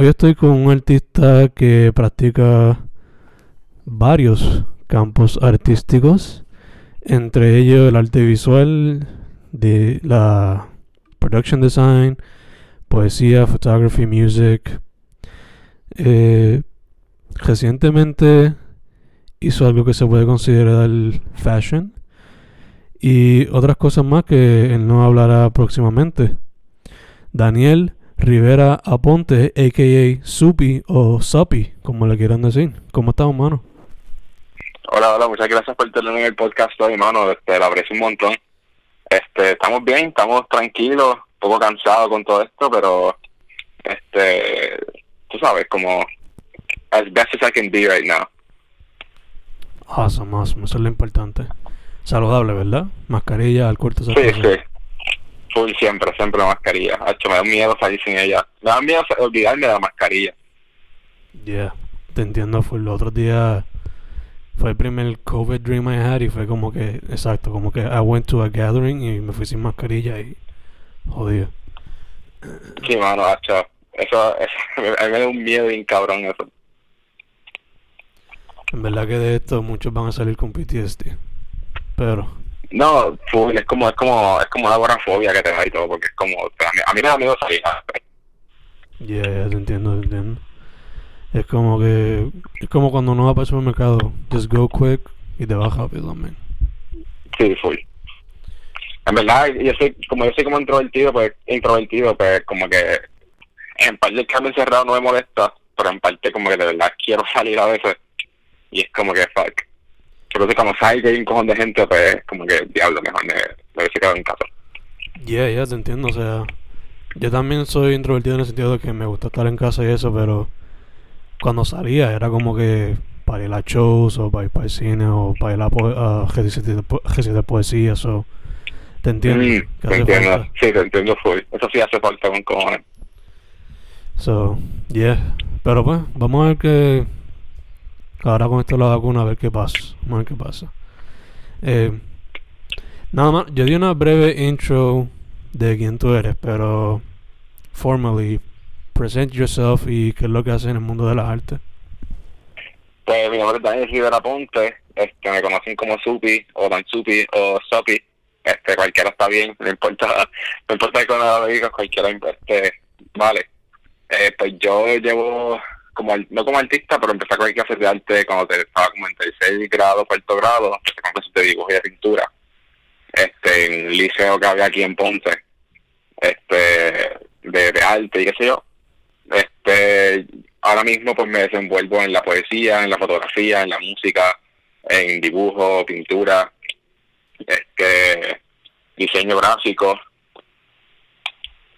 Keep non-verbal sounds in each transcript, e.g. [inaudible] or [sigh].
Hoy estoy con un artista que practica varios campos artísticos, entre ellos el arte visual, de la production design, poesía, photography, music. Eh, recientemente hizo algo que se puede considerar fashion y otras cosas más que él no hablará próximamente. Daniel Rivera Aponte, a.k.a. Supi o Supi, como le quieran decir. ¿Cómo estás, hermano? Hola, hola, muchas gracias por tenerme en el podcast hoy, hermano. Este, lo aprecio un montón. Este, estamos bien, estamos tranquilos, un poco cansados con todo esto, pero este, tú sabes, como as best as I can be right now. Awesome, awesome, eso es lo importante. Saludable, ¿verdad? Mascarilla, al corte. Sí, sí. Full siempre, siempre mascarilla. Hacho, me da miedo salir sin ella. Me da miedo olvidarme de la mascarilla. Yeah, te entiendo. Fue el otro día fue el primer COVID dream I had y fue como que, exacto, como que I went to a gathering y me fui sin mascarilla y jodido. Sí, mano, hacho. Eso, eso, [laughs] a mí me da un miedo bien cabrón eso. En verdad que de esto muchos van a salir con PTSD. Pero. No, full, es como, es como, es como una agorafobia que te da y todo, porque es como, a mí, a mí me da miedo salir. Yeah, yeah, te entiendo, te entiendo. Es como que, es como cuando uno va para el supermercado, just go quick y te vas rápido también. Sí, full. En verdad, yo soy, como yo soy como introvertido, pues, introvertido, pues, como que, en parte el cambio encerrado no me molesta, pero en parte como que de verdad quiero salir a veces, y es como que, fuck. Pero como sabes que hay un cojón de gente, pues, como que, diablo, mejor me, me hubiese quedado en casa. Yeah, yeah, te entiendo, o sea, yo también soy introvertido en el sentido de que me gusta estar en casa y eso, pero cuando salía era como que para ir a shows o para ir para el cine o para ir a uh, ejercicios de poesía, eso. ¿Te entiendo? Mm, te entiendo, falta? sí, te entiendo full. Eso sí hace falta un cojones. So, yeah. Pero pues, vamos a ver que ahora con esto de la vacuna, a ver qué pasa. A ver qué pasa. Eh, nada más, yo di una breve intro de quién tú eres, pero formally, present yourself y qué es lo que haces en el mundo de las artes. Pues mi nombre es Daniel Rivera Ponte, este, me conocen como Supi, o Dan Supi, o Sopi, este, cualquiera está bien, no importa, [laughs] no importa nada me digas, cualquiera, este, vale. Eh, pues yo llevo, como no como artista, pero empecé con clases de arte cuando estaba como en tercer grado, cuarto grado, empecé con clases y de pintura, este, en un liceo que había aquí en Ponce, este, de, de arte y qué sé yo. Este, ahora mismo pues me desenvuelvo en la poesía, en la fotografía, en la música, en dibujo, pintura, este, diseño gráfico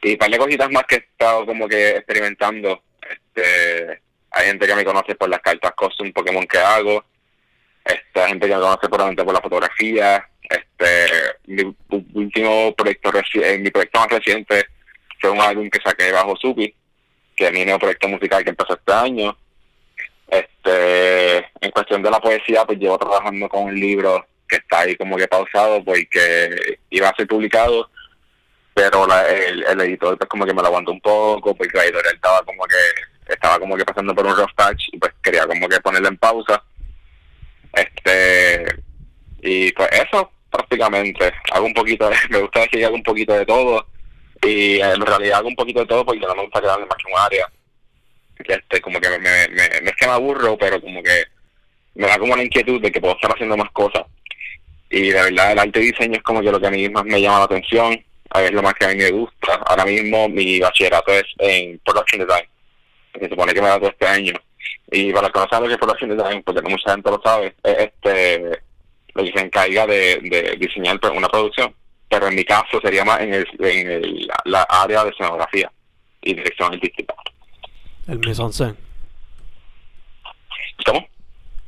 y un par de cositas más que he estado como que experimentando. Este, hay gente que me conoce por las cartas custom Pokémon que hago, hay gente que me conoce probablemente por la fotografía, este, mi último proyecto mi proyecto más reciente fue un álbum que saqué bajo Supi, que es mi nuevo proyecto musical que empezó este año. Este, cuestión de la poesía, pues llevo trabajando con un libro que está ahí como que pausado porque iba a ser publicado, pero el, editor pues como que me lo aguantó un poco porque la editorial estaba como que estaba como que pasando por un rough patch y pues quería como que ponerlo en pausa. Este y pues eso prácticamente. Hago un poquito de, [laughs] me gusta decir que hago un poquito de todo. Y en realidad hago un poquito de todo porque no me gusta quedarme más que un área. Este como que me, me, me, es que me aburro pero como que me da como una inquietud de que puedo estar haciendo más cosas. Y de verdad el arte y diseño es como que lo que a mí más me llama la atención. Es lo más que a mí me gusta. Ahora mismo mi bachillerato es en production design se supone que me da todo este año y para los que no saben lo que es production design porque no mucha gente lo sabe es este lo que se encarga de, de diseñar una producción pero en mi caso sería más en, el, en el, la área de escenografía y dirección artística. El mise en scène. ¿Cómo?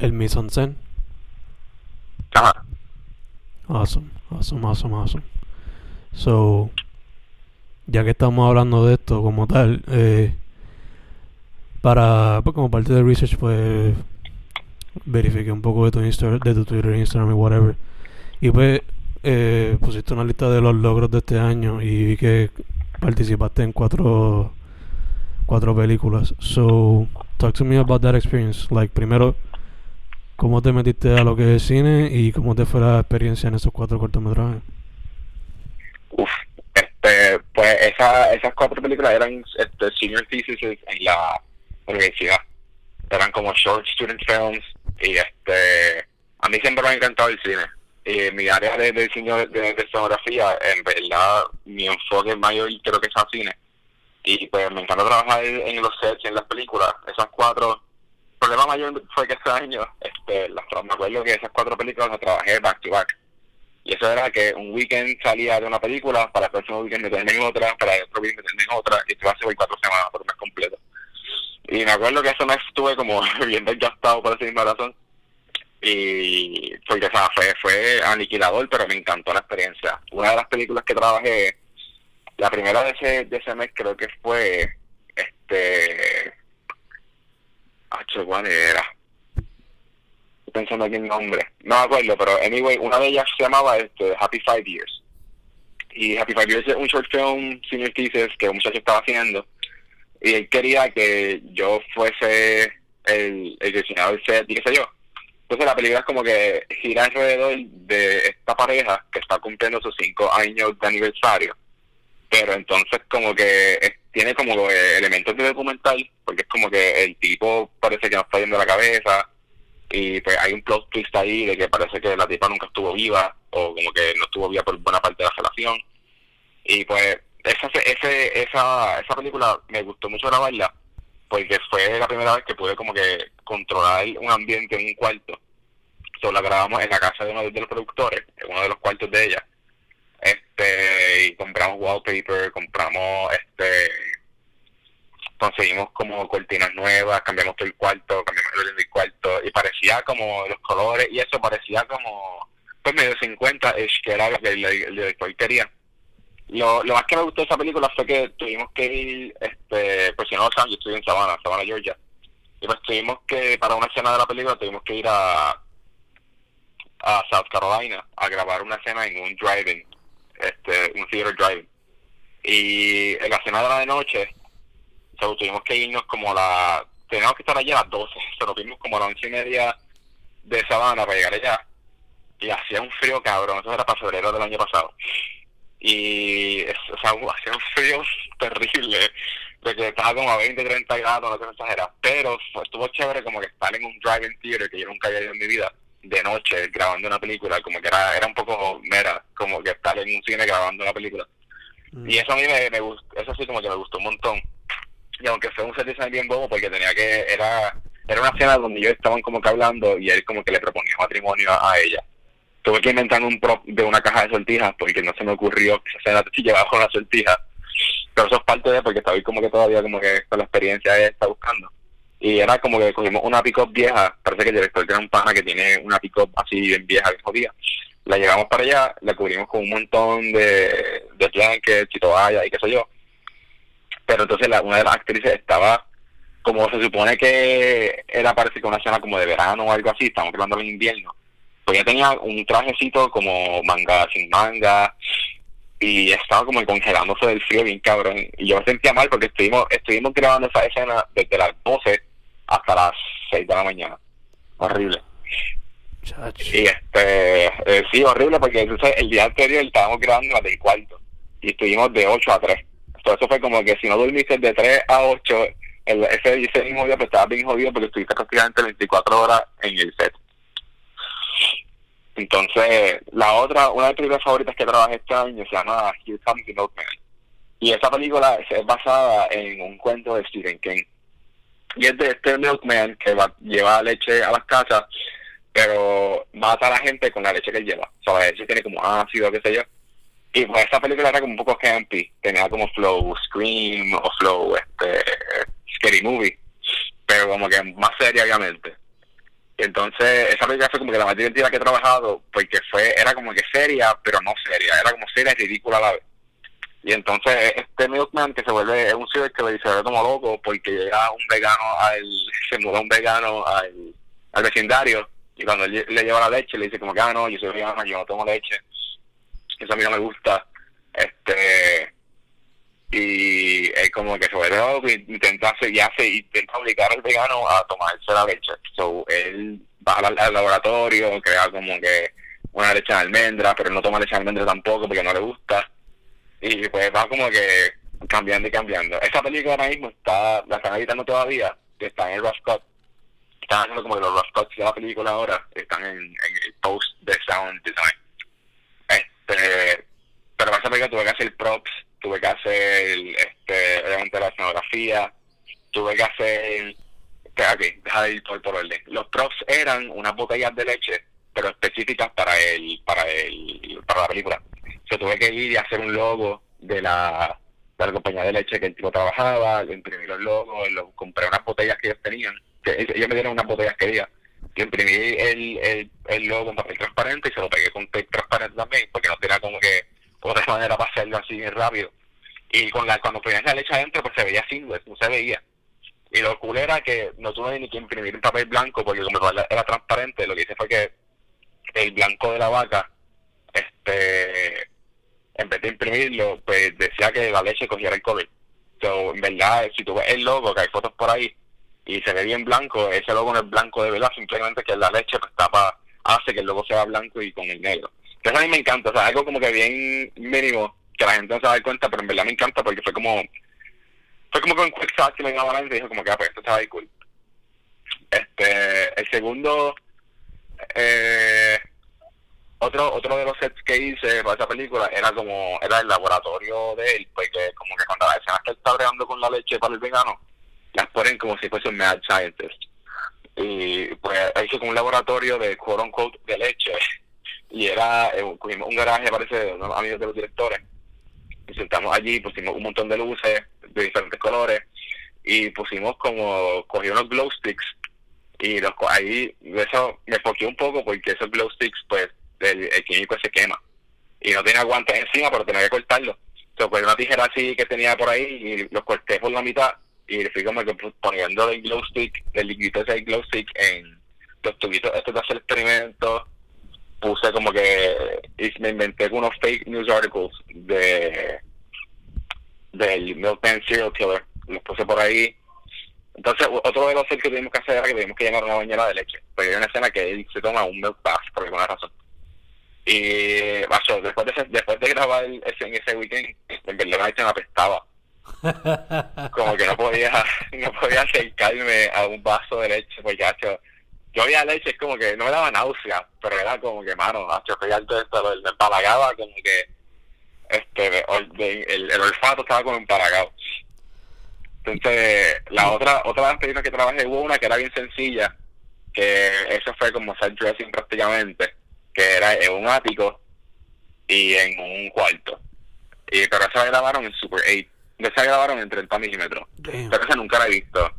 El mise en scène. Ajá. Awesome, awesome, awesome, awesome. So, ya que estamos hablando de esto como tal, eh, para, pues como parte del research, pues verifiqué un poco de tu, Insta, de tu Twitter, Instagram y whatever. Y pues eh, pusiste una lista de los logros de este año y vi que participaste en cuatro cuatro películas. So, talk to me about that experience. Like, primero, ¿cómo te metiste a lo que es cine y cómo te fue la experiencia en esos cuatro cortometrajes? Uf, este, pues esa, esas cuatro películas eran este, senior thesis en la universidad. Eran como short student films y este, a mí siempre me ha encantado el cine eh, mi área de, diseño de, de, en verdad, mi enfoque mayor creo que es al cine. Y pues me encanta trabajar en los sets en las películas. Esas cuatro. El problema mayor fue que este año, este, las, me acuerdo que esas cuatro películas las trabajé back to back. Y eso era que un weekend salía de una película, para el próximo weekend meterme en otra, para el otro weekend meterme en otra, y esto va a ser cuatro semanas por mes completo. Y me acuerdo que eso me estuve como [laughs] bien desgastado por esa misma razón y porque o fue, fue aniquilador, pero me encantó la experiencia. Una de las películas que trabajé, la primera de ese, de ese mes creo que fue, este, ¿cuál era? Pensando aquí el nombre, no me acuerdo, pero anyway, una de ellas se llamaba este, Happy Five Years. Y Happy Five Years es un short film senior thesis que un muchacho estaba haciendo y él quería que yo fuese el, el diseñador set y qué sé yo entonces la película es como que gira alrededor de esta pareja que está cumpliendo sus cinco años de aniversario. Pero entonces como que tiene como elementos de documental, porque es como que el tipo parece que no está yendo la cabeza y pues hay un plot twist ahí de que parece que la tipa nunca estuvo viva o como que no estuvo viva por buena parte de la relación. Y pues esa, ese, esa, esa película me gustó mucho grabarla porque fue la primera vez que pude como que controlar un ambiente en un cuarto. Solo la grabamos en la casa de uno de los productores, en uno de los cuartos de ella. Este, y compramos wallpaper, compramos este conseguimos como cortinas nuevas, cambiamos todo el cuarto, cambiamos el del cuarto y parecía como los colores y eso parecía como pues medio 50 es que era que el, el director quería lo, lo más que me gustó de esa película fue que tuvimos que ir, este, pues si no lo saben, yo estoy en Savannah, Savannah, Georgia. Y pues tuvimos que, para una escena de la película, tuvimos que ir a, a South Carolina a grabar una escena en un driving, este, un theater driving. Y en la escena de la de noche, tuvimos que irnos como a la, teníamos que estar allí a las 12, se lo vimos como a las once y media de Savannah para llegar allá. Y hacía un frío cabrón, eso era para febrero del año pasado y o sea, hacía un frío terrible, de que estaba como a 20, 30 grados, no te exagera, pero estuvo chévere como que estar en un driving theater que yo nunca había ido en mi vida, de noche, grabando una película, como que era, era un poco mera, como que estar en un cine grabando una película. Mm. Y eso a mí me, me gustó, eso sí como que me gustó un montón. Y aunque fue un set design bien bobo, porque tenía que, era, era una escena donde ellos estaban como que hablando y él como que le proponía matrimonio a ella tuve que inventar un prop de una caja de sortijas porque no se me ocurrió que se la llevaba con la sortija. Pero eso es parte de porque estaba como que todavía como que con la experiencia está buscando. Y era como que cogimos una pick vieja, parece que el director tiene un pana que tiene una pick así bien vieja, que jodía. La llevamos para allá, la cubrimos con un montón de, de blankets y toallas y qué sé yo. Pero entonces la, una de las actrices estaba como se supone que era parece que una escena como de verano o algo así, estamos hablando en invierno, pues ella tenía un trajecito como manga sin manga y estaba como congelándose del frío bien cabrón y yo me sentía mal porque estuvimos estuvimos grabando esa escena desde las 12 hasta las 6 de la mañana. Horrible. Y este eh, sí horrible porque entonces el día anterior estábamos grabando las del cuarto y estuvimos de 8 a 3 entonces eso fue como que si no dormiste de 3 a 8 el, ese, ese mismo día pues estaba bien jodido porque estuviste prácticamente 24 horas en el set entonces, la otra, una de mis películas favoritas que trabajé este año se llama Here Comes the Milkman. Y esa película es basada en un cuento de Stephen King. Y es de este milkman que va, lleva leche a las casas, pero mata a la gente con la leche que lleva. O sea, tiene como ácido, qué sé yo. Y pues esa película era como un poco campy. Tenía como flow Scream o flow este Scary Movie. Pero como que más seria, obviamente. Entonces, esa película fue como que la más divertida que he trabajado, porque fue, era como que seria, pero no seria, era como seria y ridícula a la vez. Y entonces, este Milkman que se vuelve, es un ciber que le dice, ve como loco, porque llega un vegano, al, se muda un vegano al, al vecindario, y cuando él le lleva la leche, le dice como que, ah, no, yo soy vegano, yo no tomo leche, eso a mí no me gusta. Este, y es como que se vuelve loco y intenta hacer, y hace, intenta obligar al vegano a tomarse la leche. So, él va al, laboratorio, crea como que una leche de almendra, pero no toma leche de almendra tampoco porque no le gusta. Y pues va como que cambiando y cambiando. Esa película ahora mismo está, la están editando todavía, está en el Rough Cut. Están haciendo como que los Rough Cuts de la película ahora están en, en el post de sound design. Este, pero para esa película tuve que hacer props tuve que hacer este obviamente la escenografía, tuve que hacer ok, deja de ir por, por orden. Los props eran unas botellas de leche, pero específicas para el, para el, para la película. Yo tuve que ir y hacer un logo de la, de la compañía de leche que el tipo trabajaba, imprimí los logos, compré unas botellas que ellos tenían, ellos me dieron unas botellas que había, que imprimí el, el, el logo en papel transparente y se lo pegué con tape transparente también, porque no tenía como que otra manera para hacerlo así rápido. Y con la, cuando ponías la leche adentro, pues se veía seamless, no se veía. Y lo cool era que no tuve ni que imprimir un papel blanco, porque como era transparente, lo que hice fue que el blanco de la vaca, este, en vez de imprimirlo, pues decía que la leche cogiera el color. So, en verdad, si tú ves el logo, que hay fotos por ahí, y se ve bien blanco, ese logo no es blanco de verdad, simplemente que la leche pues tapa, hace que el logo sea blanco y con el negro. Eso a mí me encanta, o sea, algo como que bien mínimo, que la gente no se da cuenta, pero en verdad me encanta porque fue como, fue como con Quick Shot que me iba a y dijo como que, ah, pues esto estaba ahí cool. Este, el segundo, eh, otro otro de los sets que hice para esa película era como, era el laboratorio de él, porque como que cuando la escena que él está bregando con la leche para el vegano, las ponen como si fuese un mad scientist. Y pues hice como un laboratorio de quote unquote de leche y era eh, un garaje parece de unos amigos de los directores nos sentamos allí pusimos un montón de luces de diferentes colores y pusimos como cogí unos glow sticks y los ahí eso me enfoqué un poco porque esos glow sticks pues el, químico se quema y no tenía guantes encima pero tenía que cortarlo entonces pues una tijera así que tenía por ahí y los corté por la mitad y fui como que poniendo el glow stick el líquido ese glow stick en los tubitos estos de hacer experimentos puse como que me inventé unos fake news articles de del Milkman Serial Killer. Los puse por ahí. Entonces otro de los que tuvimos que hacer era que tuvimos que llenar una bañera de leche porque hay una escena que él se toma un milk bath por alguna razón. Y macho, después de después de grabar ese, en ese weekend en verdad la leche me apestaba. [laughs] Como que no podía [laughs] no podía acercarme a un vaso de leche porque hecho yo había leche, es como que no me daba náusea, pero era como que, mano, yo fui alto esto, me empalagaba, como que este el, el, olfato estaba como empalagado. Entonces, la otra otra película que trabajé hubo una que era bien sencilla, que eso fue como set dressing prácticamente, que era en un ático y en un cuarto. Y pero esa grabaron en Super 8, esa grabaron en 30 milímetros. Pero esa nunca la he visto.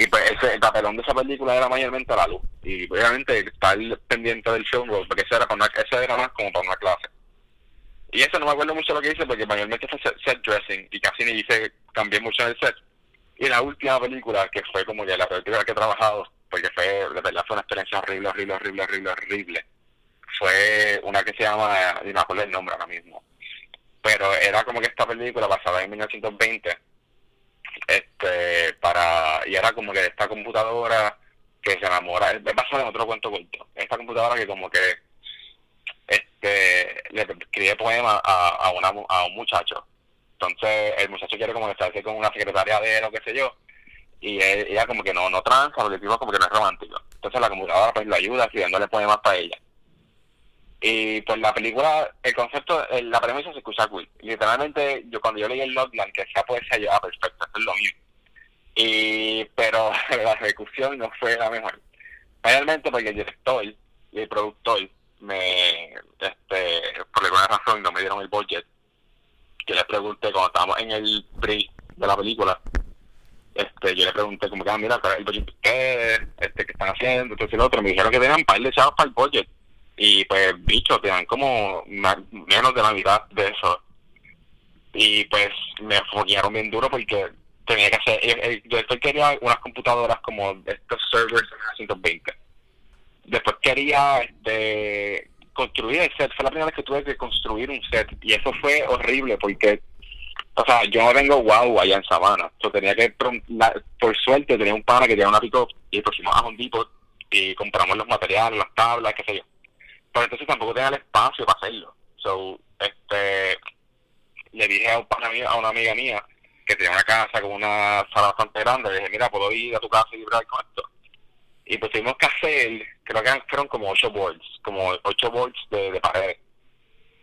Y pues ese, el papelón de esa película era mayormente la luz. Y obviamente estar pendiente del show porque eso era, para una, era más como para una clase. Y eso no me acuerdo mucho lo que hice porque mayormente fue set, dressing y casi ni hice, cambié mucho en el set. Y la última película, que fue como que la película que he trabajado, porque fue, de verdad fue una experiencia horrible, horrible, horrible, horrible, horrible. Fue una que se llama, ni me acuerdo el nombre ahora mismo, pero era como que esta película basada en 1920, este, para, y era como que esta computadora que se enamora, es basada en otro cuento corto, esta computadora que como que, este, le escribe poemas a, a, una, a un muchacho, entonces el muchacho quiere como estarse con una secretaria de él o qué sé yo, y ella como que no, no transa, porque tipo como que no es romántico. Entonces la computadora pues lo ayuda escribiéndole poemas para ella. Y pues la película, el concepto, la premisa se escucha cool. Literalmente, yo cuando yo leí el logline, que sea poesía, yo, ah, perfecto, es lo mismo. Y, pero [laughs] la ejecución no fue la mejor. Realmente porque el director y el productor me, este, por alguna razón no me dieron el budget. Que le pregunté cuando estábamos en el pre de la película, este, yo le pregunté como que, ah, mira, ¿cuál es el budget ustedes? Este, ¿qué están haciendo? Entonces el otro me dijeron que tenían un par de chavos para el budget y pues, bicho, te dan como menos de la mitad de eso. Y pues me foguearon bien duro porque tenía que hacer, eh, yo después quería unas computadoras como estos servers 120. Después quería este, construir el set, fue la primera vez que tuve que construir un set y eso fue horrible porque, o sea, yo no tengo wow allá en Sabana, yo tenía que, por suerte tenía un pana que tenía una pick y pusimos a Home Depot y compramos los materiales, las tablas, qué sé yo pero entonces tampoco tenía el espacio para hacerlo. So, este, le dije a, un a una amiga mía que tenía una casa con una sala bastante grande, le dije, mira, puedo ir a tu casa y vibrar con esto. Y pues tuvimos que hacer, creo que fueron como ocho boards, como ocho boards de, de pared.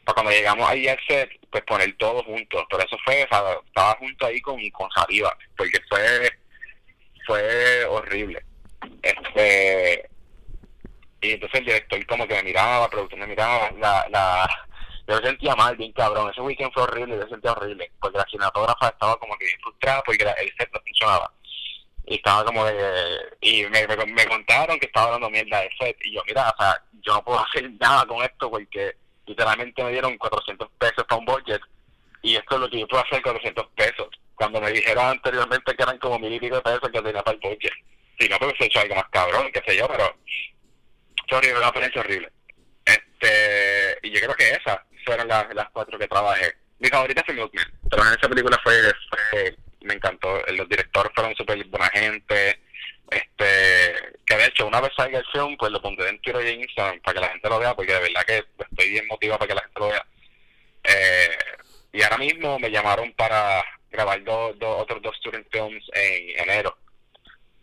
Para cuando llegamos ahí al set, pues poner todo junto. Pero eso fue, estaba junto ahí con, con Saliva, porque fue, fue horrible. Este, y entonces el director como que me miraba, el productor me miraba, la, la, yo me sentía mal, bien cabrón. Ese weekend fue horrible, yo me sentía horrible, porque la cinematógrafa estaba como que bien frustrada porque el set no funcionaba. Y estaba como de... Y me, me, contaron que estaba hablando mierda de set. Y yo, mira, o sea, yo no puedo [laughs] hacer nada con esto porque literalmente me dieron 400 pesos para un budget. Y esto es lo que yo puedo hacer con 400 pesos. Cuando me dijeron anteriormente que eran como mil y pico de pesos que tenía para el budget. Si no, pues he hecho algo más cabrón, qué sé yo, pero horrible, una experiencia horrible. Este, y yo creo que esas fueron las, las cuatro que trabajé. Mi favorita fue Milkman. pero en esa película fue, me encantó. Los directores fueron súper buena gente. Este, que de hecho, una vez salga el film, pues lo pondré en Twitter y en Instagram para que la gente lo vea, porque de verdad que estoy bien motivado para que la gente lo vea. Eh, y ahora mismo me llamaron para grabar dos, dos, otros dos student films en enero.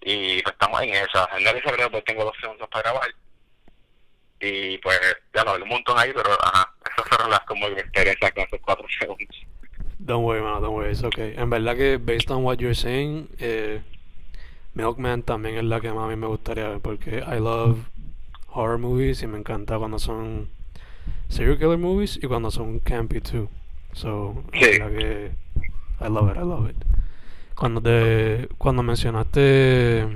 Y pues estamos en esa. En enero y febrero pues tengo dos films para grabar y pues ya lo hablé un montón ahí, pero ajá, esas fueron las como experiencias con esos cuatro segundos. Don't worry, man, don't worry, it's okay. En verdad que, based on what you're saying, eh, Milkman también es la que más a mí me gustaría ver porque I love horror movies y me encanta cuando son serial killer movies y cuando son campy too. So, sí. la que I love it, I love it. Cuando te cuando mencionaste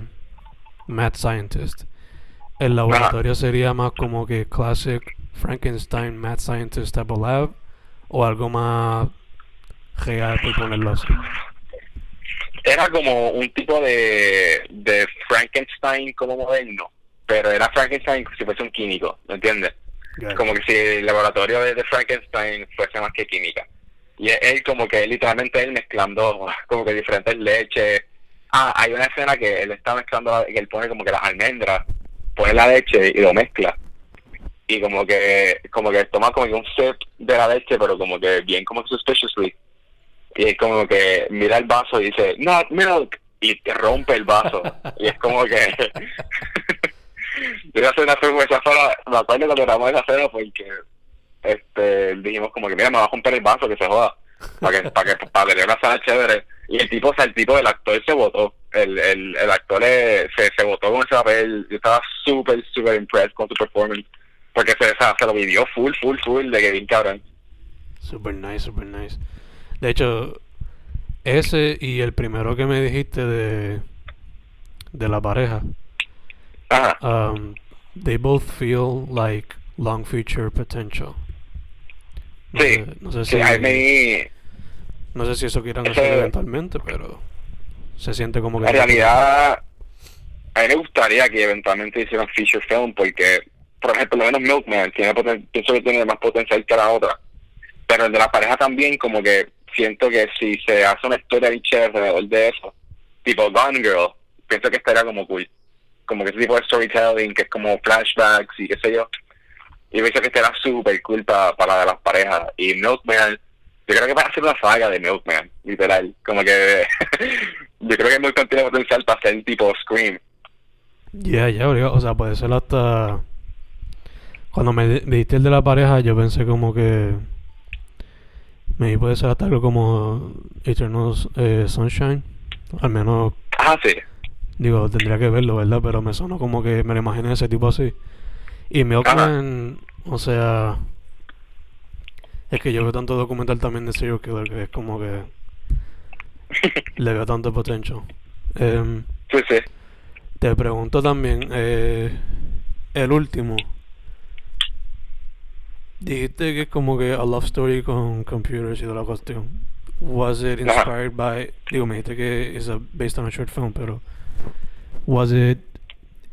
Mad Scientist, el laboratorio sería más como que classic Frankenstein Mad Scientist type of lab o algo más real por ponerlo así. Era como un tipo de, de Frankenstein como moderno, pero era Frankenstein si fuese un químico, ¿me entiendes? Como que si el laboratorio de, Frankenstein fuese más que química. Y él como que literalmente él mezclando [laughs] como que diferentes leches. Ah, hay una escena que él está mezclando, que él pone como que las almendras pone la leche y lo mezcla. Y como que, como que toma como que un set de la leche, pero como que bien como suspiciously. Y es como que mira el vaso y dice, not milk, y te rompe el vaso. y es como que... [laughs] Yo hacer una esa sola, me acuerdo cuando grabamos esa cena porque este, dijimos como que mira, me va a romper el vaso, que se joda. Para que, para que, para tener una sala chévere. Y el tipo, o el tipo del actor se votó el, el, el actor se, se votó con ese papel. Yo estaba súper, súper impressed con su performance. Porque se, se lo vivió full, full, full de Kevin Cabrón. Super nice, super nice. De hecho, ese y el primero que me dijiste de, de la pareja. Ajá. Um, they both feel like long future potential. No sí, sé, no sé si, no sé si eso quieran hacer eventualmente, pero Se siente como que... En realidad, a mí me gustaría que eventualmente hicieran feature film porque, por ejemplo, lo menos Milkman tiene pienso que tiene más potencial que la otra. Pero el de la pareja también, como que siento que si se hace una historia de alrededor de eso, tipo Gone Girl, pienso que estaría como cool. Como que ese tipo de storytelling, que es como flashbacks y qué sé yo. Y pienso que estaría súper cool para, para las parejas. Y Milkman, yo creo que va a ser una saga de Milkman, literal. Como que [laughs] yo creo que Milkman tiene potencial para ser tipo Scream. Ya, ya, o sea, puede ser hasta... Cuando me diste el de la pareja, yo pensé como que... Me puede ser hasta algo como Eternal eh, Sunshine. Al menos... Ah, sí. Digo, tendría que verlo, ¿verdad? Pero me sonó como que me lo imaginé ese tipo así. Y Milkman, o sea... Es que yo veo tanto documental también de serial killer que es como que... [laughs] le veo tanto potencial. Eh, sí, sí. Te pregunto también, eh, el último. Dijiste que es como que a love story con computers y toda la cuestión. Was it inspired by, digo, me dijiste que es based on a short film, pero was it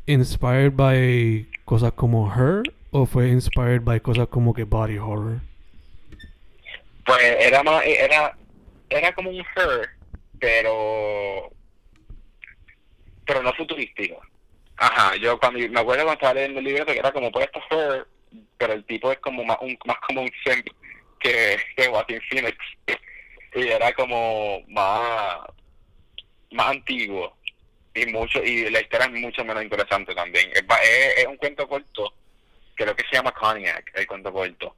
inspired by cosas como Her o fue inspired by cosas como que body horror? Pues era más, era, era como un Her, pero pero no futurístico. Ajá, yo cuando me acuerdo cuando estaba leyendo el libro que era como puesto Her, pero el tipo es como más, un, más como un simp que, que Joaquin Phoenix. Y era como más, más antiguo y mucho y la historia es mucho menos interesante también. Es, es, un cuento corto, creo que se llama Cognac, el cuento corto.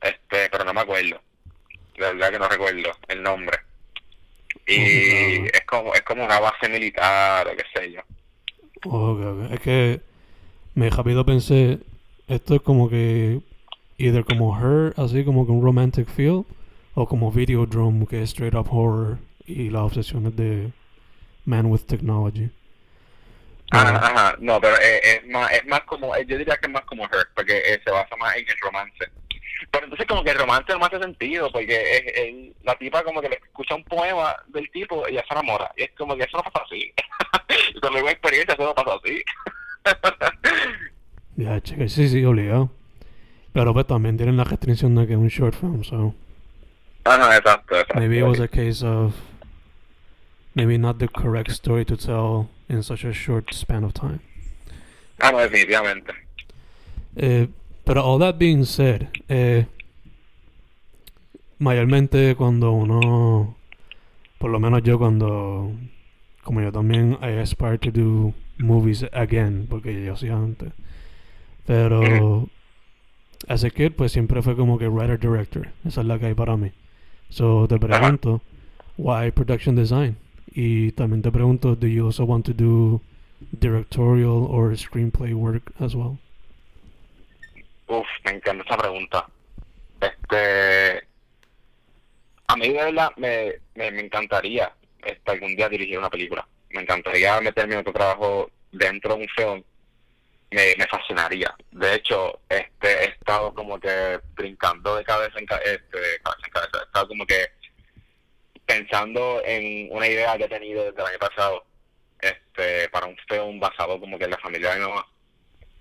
Este, pero no me acuerdo. La verdad que no recuerdo el nombre y es como es como una base militar o qué sé yo. Es que me rápido pensé, esto es como que either como Her, así como que un romantic feel, o como Videodrome, que es straight up horror y las obsesiones de Man with Technology. Ajá, ajá, no, pero es, es, más, es más como, yo diría que es más como Her, porque eh, se basa más en el romance. Pero entonces como que el romance no hace sentido, porque es, la tipa como que le escucha un poema del tipo y ya se enamora. Y es como que eso no pasa así. [laughs] con la experiencia eso no pasa así. [laughs] ya, cheque, sí, sí, obligado. Pero pues también tienen la restricción de que es un short film, so... Ajá, exacto, exacto. Maybe it was a case of... Maybe not the correct story to tell in such a short span of time. Ah, no, definitivamente. Eh, pero all that being said, eh, mayormente cuando uno, por lo menos yo cuando, como yo también, I aspire to do movies again, porque yo hacía antes. Pero, [coughs] as a kid, pues siempre fue como que writer-director. Esa es la que hay para mí. So, te pregunto, why production design? Y también te pregunto, do you also want to do directorial or screenplay work as well? Uf, me encanta esa pregunta. Este, a mí de verdad me, me, encantaría este, algún día dirigir una película. Me encantaría meterme en otro trabajo dentro de un film. Me, me fascinaría. De hecho, este, he estado como que brincando de cabeza en, este, cabeza en cabeza. He estado como que pensando en una idea que he tenido desde el año pasado este, para un film basado como que en la familia de mi mamá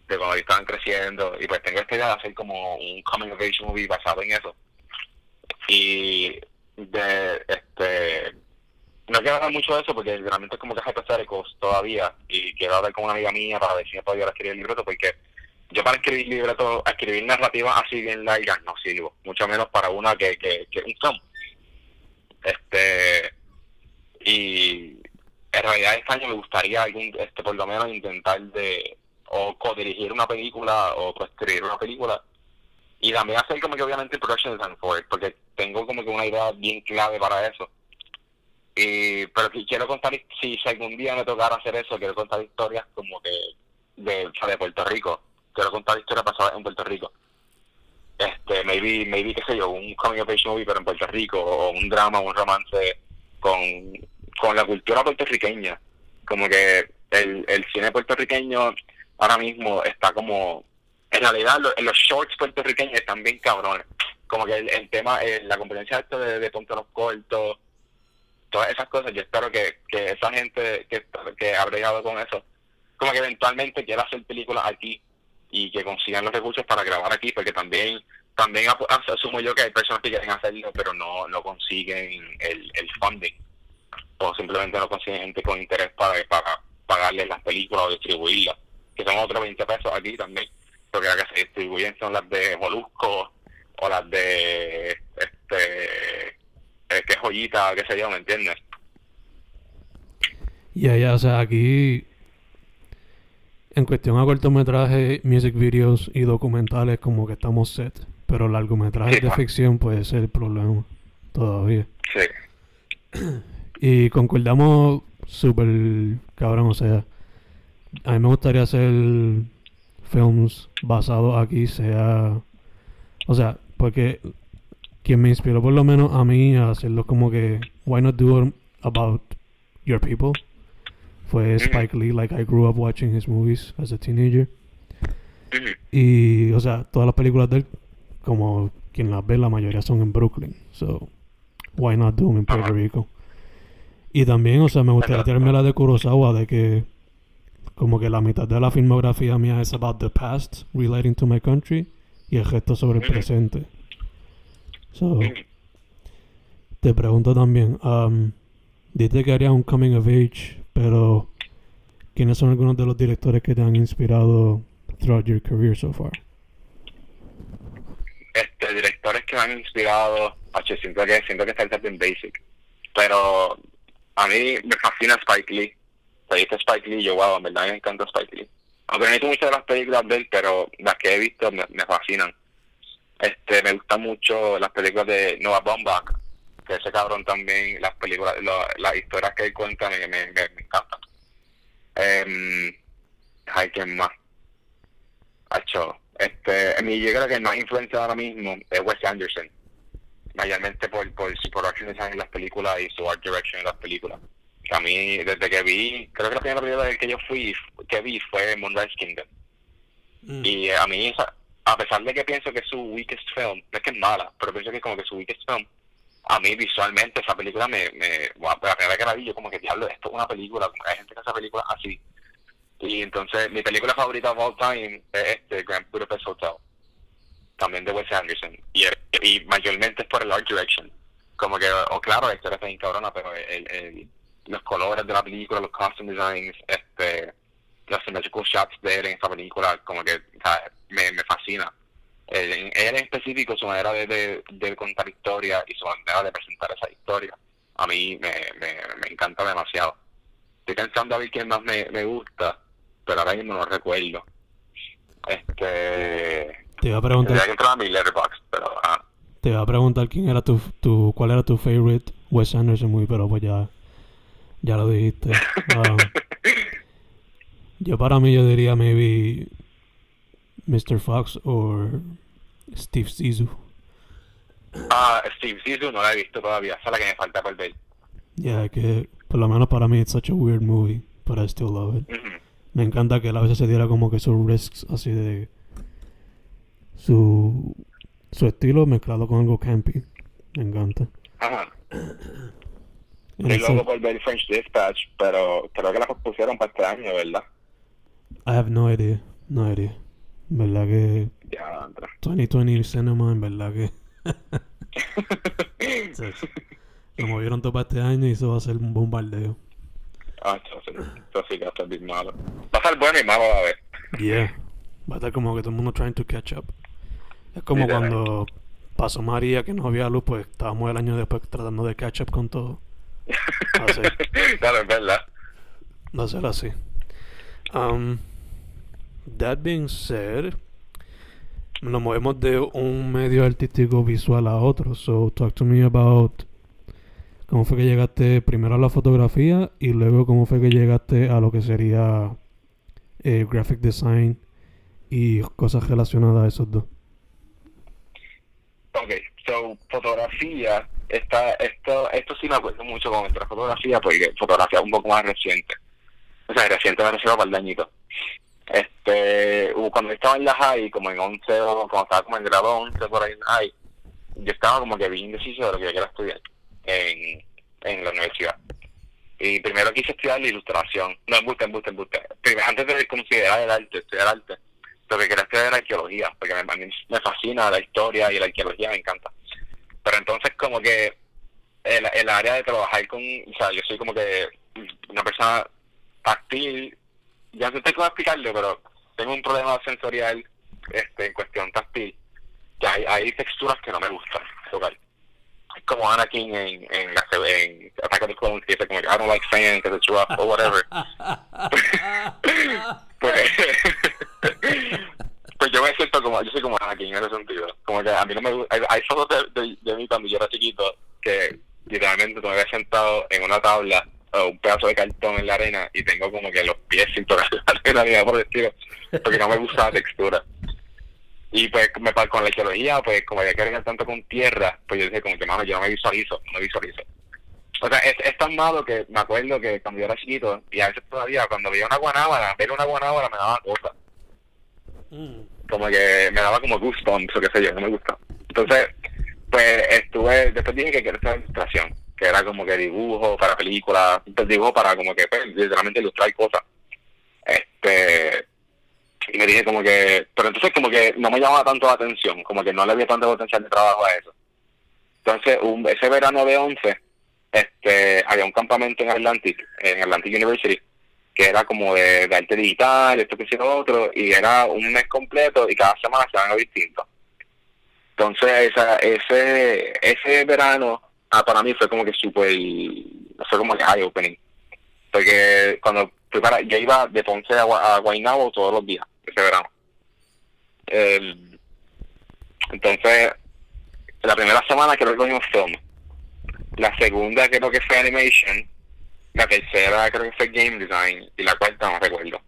de cuando estaban creciendo y pues tengo esta idea de hacer como un coming of age movie basado en eso. Y de este no quiero hablar mucho de eso porque realmente es como que hypotheticals todavía y quiero hablar con una amiga mía para ver si me puedo escribir el libreto porque yo para escribir libreto, escribir narrativa así bien largas no sirvo, mucho menos para una que, que, que un film. Este y en realidad este año me gustaría algún este por lo menos intentar de o co-dirigir una película o co-escribir una película y también hacer como que obviamente production design for it, porque tengo como que una idea bien clave para eso. Y, pero si quiero contar, si, algún día me tocara hacer eso, quiero contar historias como que de, de Puerto Rico. Quiero contar historias pasadas en Puerto Rico. Este, maybe, maybe, qué sé yo, un coming of age movie, pero en Puerto Rico, o un drama, un romance con, con la cultura puertorriqueña. Como que el, el cine puertorriqueño ahora mismo está como, en realidad en los shorts puertorriqueños están bien cabrones. Como que el, tema, eh, la competencia de, de Ponte los Cortos, todas esas cosas, yo espero que, que esa gente que, que ha bregado con eso, como que eventualmente quiera hacer películas aquí y que consigan los recursos para grabar aquí, porque también también asumo yo que hay personas que quieren hacerlo, pero no, no consiguen el, el funding, o simplemente no consiguen gente con interés para, para pagarles las películas o distribuirlas, que son otros 20 pesos aquí también, porque las que se distribuyen son las de Molusco o las de este eh, que joyita, qué sé yo, ¿me entiendes? Ya, ya, o sea, aquí en cuestión a cortometrajes, music videos y documentales como que estamos set, pero largometrajes de ficción puede ser el problema todavía. Sí. Y concordamos súper cabrón, o sea, a mí me gustaría hacer films basados aquí, sea, o sea, porque quien me inspiró por lo menos a mí a hacerlo como que why not do it about your people fue Spike Lee like I grew up watching his movies as a teenager. Y o sea todas las películas de él como quien las ve la mayoría son en Brooklyn. So why not do them in Puerto Rico y también o sea me gustaría tirarme la de Kurosawa de que como que la mitad de la filmografía mía es about the past relating to my country y el resto sobre el presente So, te pregunto también, um, dices que harías un coming of age, pero ¿quiénes son algunos de los directores que te han inspirado throughout your career so far? Este, directores que me han inspirado, siento que, siento que está bien basic, pero a mí me fascina Spike Lee. Te dice Spike Lee, yo wow, en verdad me encanta Spike Lee. Aunque no he visto muchas de las películas de él, pero las que he visto me fascinan. Este, me gustan mucho las películas de Noah Baumbach, que ese cabrón también, las películas, las historias que él cuenta me, me, me, encantan. Eh, hay quien más. Hacho, este, mi, yo creo que el más influenciado ahora mismo es Wes Anderson, mayormente por, por su production design en las películas y su art direction en las películas. A mí, desde que vi, creo que la primera película que yo fui, que vi fue Moonrise Kingdom. Mm. Y a mí a pesar de que pienso que es su weakest film, no es que es mala, pero pienso que es como que su weakest film, a mí visualmente esa película me, me bueno, la primera vez que la vi yo como que diablo, esto es una película, como hay gente que hace películas así. Y entonces mi película favorita of all time es este Grand Budapest Hotel, también de Wes Anderson, y, y mayormente es por el art direction, como que, o claro, la historia está bien cabrona, pero el, el, los colores de la película, los costume designs, este los symmetrical shots de él en esa película, como que Me, me fascina. Él, en específico, su manera de, de, contar historia y su manera de presentar esa historia, a mí me, me, me encanta demasiado. Estoy pensando a ver quién más me, me gusta, pero ahora mismo no recuerdo. Este. Te iba a preguntar. pero. Te iba a preguntar quién era tu, tu. ¿Cuál era tu favorite Wes Anderson movie, pero pues ya. Ya lo dijiste. Um, yo para mí yo diría maybe Mr. Fox o Steve Zissou. Ah, Steve Zissou no la he visto todavía, esa es la que me falta por ver. Yeah, que por lo menos para mí it's such a weird movie, but I still love it. Me encanta que a veces se diera como que sus risks así de su su estilo mezclado con algo campy. Me encanta. Ajá. Y luego por ver French Dispatch, pero creo que la pusieron para este año, ¿verdad? I have no idea. No idea. En verdad que. Ya, 2020 Cinema, en verdad que. [laughs] lo movieron todo para este año y eso va a ser un bombardeo. Ah, eso sí, que va a estar bien malo. Va a ser bueno y malo a la vez. Yeah. Va a estar como que todo el mundo trying to catch up. Es como cuando pasó María que no había luz, pues estábamos el año después tratando de catch up con todo. Así. [laughs] claro, es verdad. Va a ser así. Um, that being said, nos movemos de un medio artístico visual a otro. So, talk to me about cómo fue que llegaste primero a la fotografía y luego cómo fue que llegaste a lo que sería eh, graphic design y cosas relacionadas a esos dos. Ok, fotografía, está, esto, esto sí me acuerdo mucho con nuestra fotografía, porque fotografía un poco más reciente o sea, reciente me refiero para el dañito. Este, cuando estaba en la high, como en 11 o cuando estaba como en grado 11 por ahí en high, yo estaba como que bien indeciso de lo que yo quería estudiar. En, en la universidad. Y primero quise estudiar la ilustración. No, embuste, embuste, embuste. Primero, antes de considerar el arte, estudiar arte, lo que quería estudiar era arqueología, porque a mí me fascina la historia y la arqueología me encanta. Pero entonces como que el, el área de trabajar con, o sea, yo soy como que una persona táctil, ya no sé cómo explicarlo, pero tengo un problema sensorial este, en cuestión táctil, que hay, hay texturas que no me gustan tocar. Es como Anakin en, en, la, en Attack of the que dice como I don't like because it's rough, o whatever. [laughs] pues, [laughs] pues yo me siento como, yo soy como Anakin en ese sentido. Como que a mí no me gusta, hay, hay fotos de, de, de mí cuando yo era chiquito que literalmente me había sentado en una tabla o un pedazo de cartón en la arena y tengo como que los pies sin tocar la arena, porque no me gusta la textura. Y pues me, con la arqueología, pues como había que arreglar tanto con tierra, pues yo dije como que, mano, yo no me visualizo, no me visualizo. O sea, es, es tan malo que me acuerdo que cuando yo era chiquito, y a veces todavía, cuando veía una guanábana, ver una guanábana me daba cosa. Mm. Como que me daba como goosebumps o qué sé yo, no me gusta. Entonces, pues estuve, después dije que quería hacer ilustración, que era como que dibujo para películas, pues, dibujo para como que pues, literalmente ilustrar cosas. Este y me dije como que, pero entonces como que no me llamaba tanto la atención, como que no le había tanto potencial de trabajo a eso. Entonces, un, ese verano de 11, este, había un campamento en Atlantic, en Atlantic University, que era como de, arte digital, esto que hiciera otro, y era un mes completo y cada semana se algo distinto. Entonces, esa, ese, ese verano, ah, para mí fue como que súper, fue como que eye opening. Porque cuando fui yo iba de Ponce a, a Guaynabo todos los días, ese verano. entonces, la primera semana creo que cogimos film. La segunda creo que fue animation. La tercera creo que fue game design. Y la cuarta no recuerdo.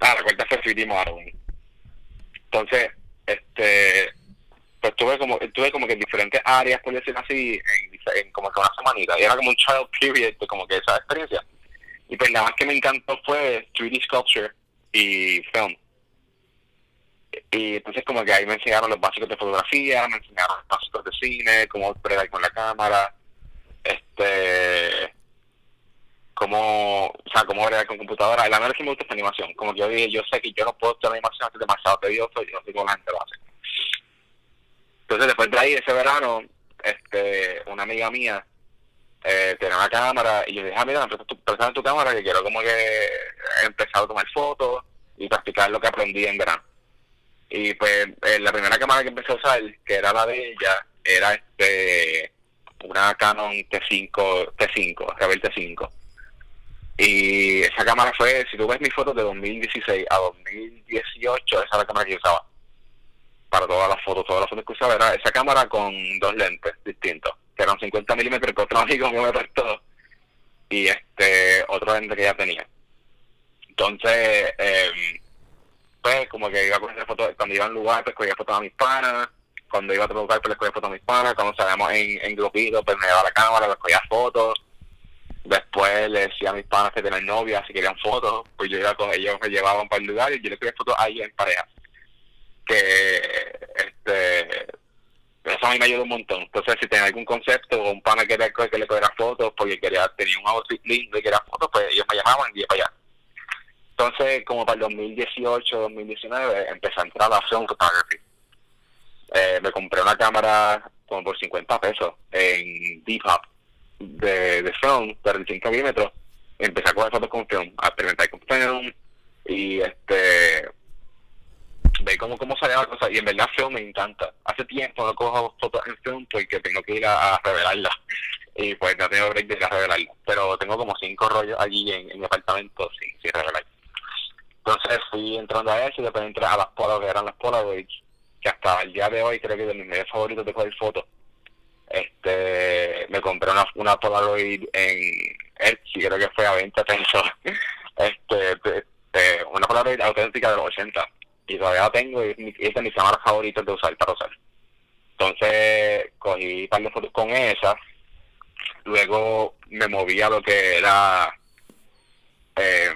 Ah, la cuarta fue 3D modeling. Entonces, este pues tuve como tuve como que en diferentes áreas por decir así en, como que una semanita y era como un child period [laughs] como que esa experiencia y pues nada más que me encantó fue 3D sculpture y film y entonces como que ahí me enseñaron los básicos de fotografía me enseñaron los básicos de cine cómo bregar con la cámara este cómo o sea cómo bregar con computadora. La verdad es que me gusta esta animación. Como yo dije yo sé que yo no puedo hacer animación es demasiado tedioso y no sé cómo la gente lo hace. Entonces después de ahí, ese verano, este una amiga mía eh, tenía una cámara y yo dije, ah, mira, presta tu, cámara que quiero como que empezar a tomar fotos y practicar lo que aprendí en verano. Y pues eh, la primera cámara que empecé a usar, que era la de ella, era este una Canon T5, T5, Rebel T5. Y esa cámara fue, si tú ves mis fotos de 2016 a 2018, esa era la cámara que usaba para todas las fotos, todas las fotos que usaba era esa cámara con dos lentes distintos, que eran 50 milímetros que otro amigo me prestó y este otro lente que ya tenía. Entonces, eh, pues como que iba a coger fotos, cuando iba a un lugar, pues cogía fotos a mis panas, cuando iba a lugar, pues les cogía fotos a mis panas, cuando salíamos en, en grupitos, pues me llevaba la cámara, les cogía fotos. Después le decía a mis panas que tenían novia, si querían fotos, pues yo iba con ellos, me llevaban para el lugar y yo les cogía fotos ahí en pareja que este eso a mí me ayudó un montón. Entonces, si tenía algún concepto o un pana que le, que le cogiera fotos porque quería tenía un outfit lindo y quería fotos, pues ellos me llamaban y iba para allá. Entonces, como para el 2018, 2019, empecé a entrar a la film photography. Eh, me compré una cámara como por 50 pesos en Depop de, de film, de 35 milímetros. Empecé a coger fotos con film, a experimentar con film y este ve cómo, cómo sale la cosa. Y en verdad, film me encanta. Hace tiempo no cojo fotos en film porque tengo que ir a, revelarla. Y pues no tengo break de ir a revelarla. Pero tengo como cinco rollos allí en, mi apartamento sin, revelar. Entonces fui entrando a eso y después entré a las Polaroid, que eran las Polaroids, hasta el día de hoy creo que de mis medios favoritos de coger fotos. Este, me compré una, una Polaroid en Etsy, creo que fue a 20 pesos. [laughs] Este, una Polaroid auténtica de los 80 y todavía tengo y es de mis cámaras favoritas de usar para usar. Entonces cogí un par de fotos con esa, luego me moví a lo que era... Eh,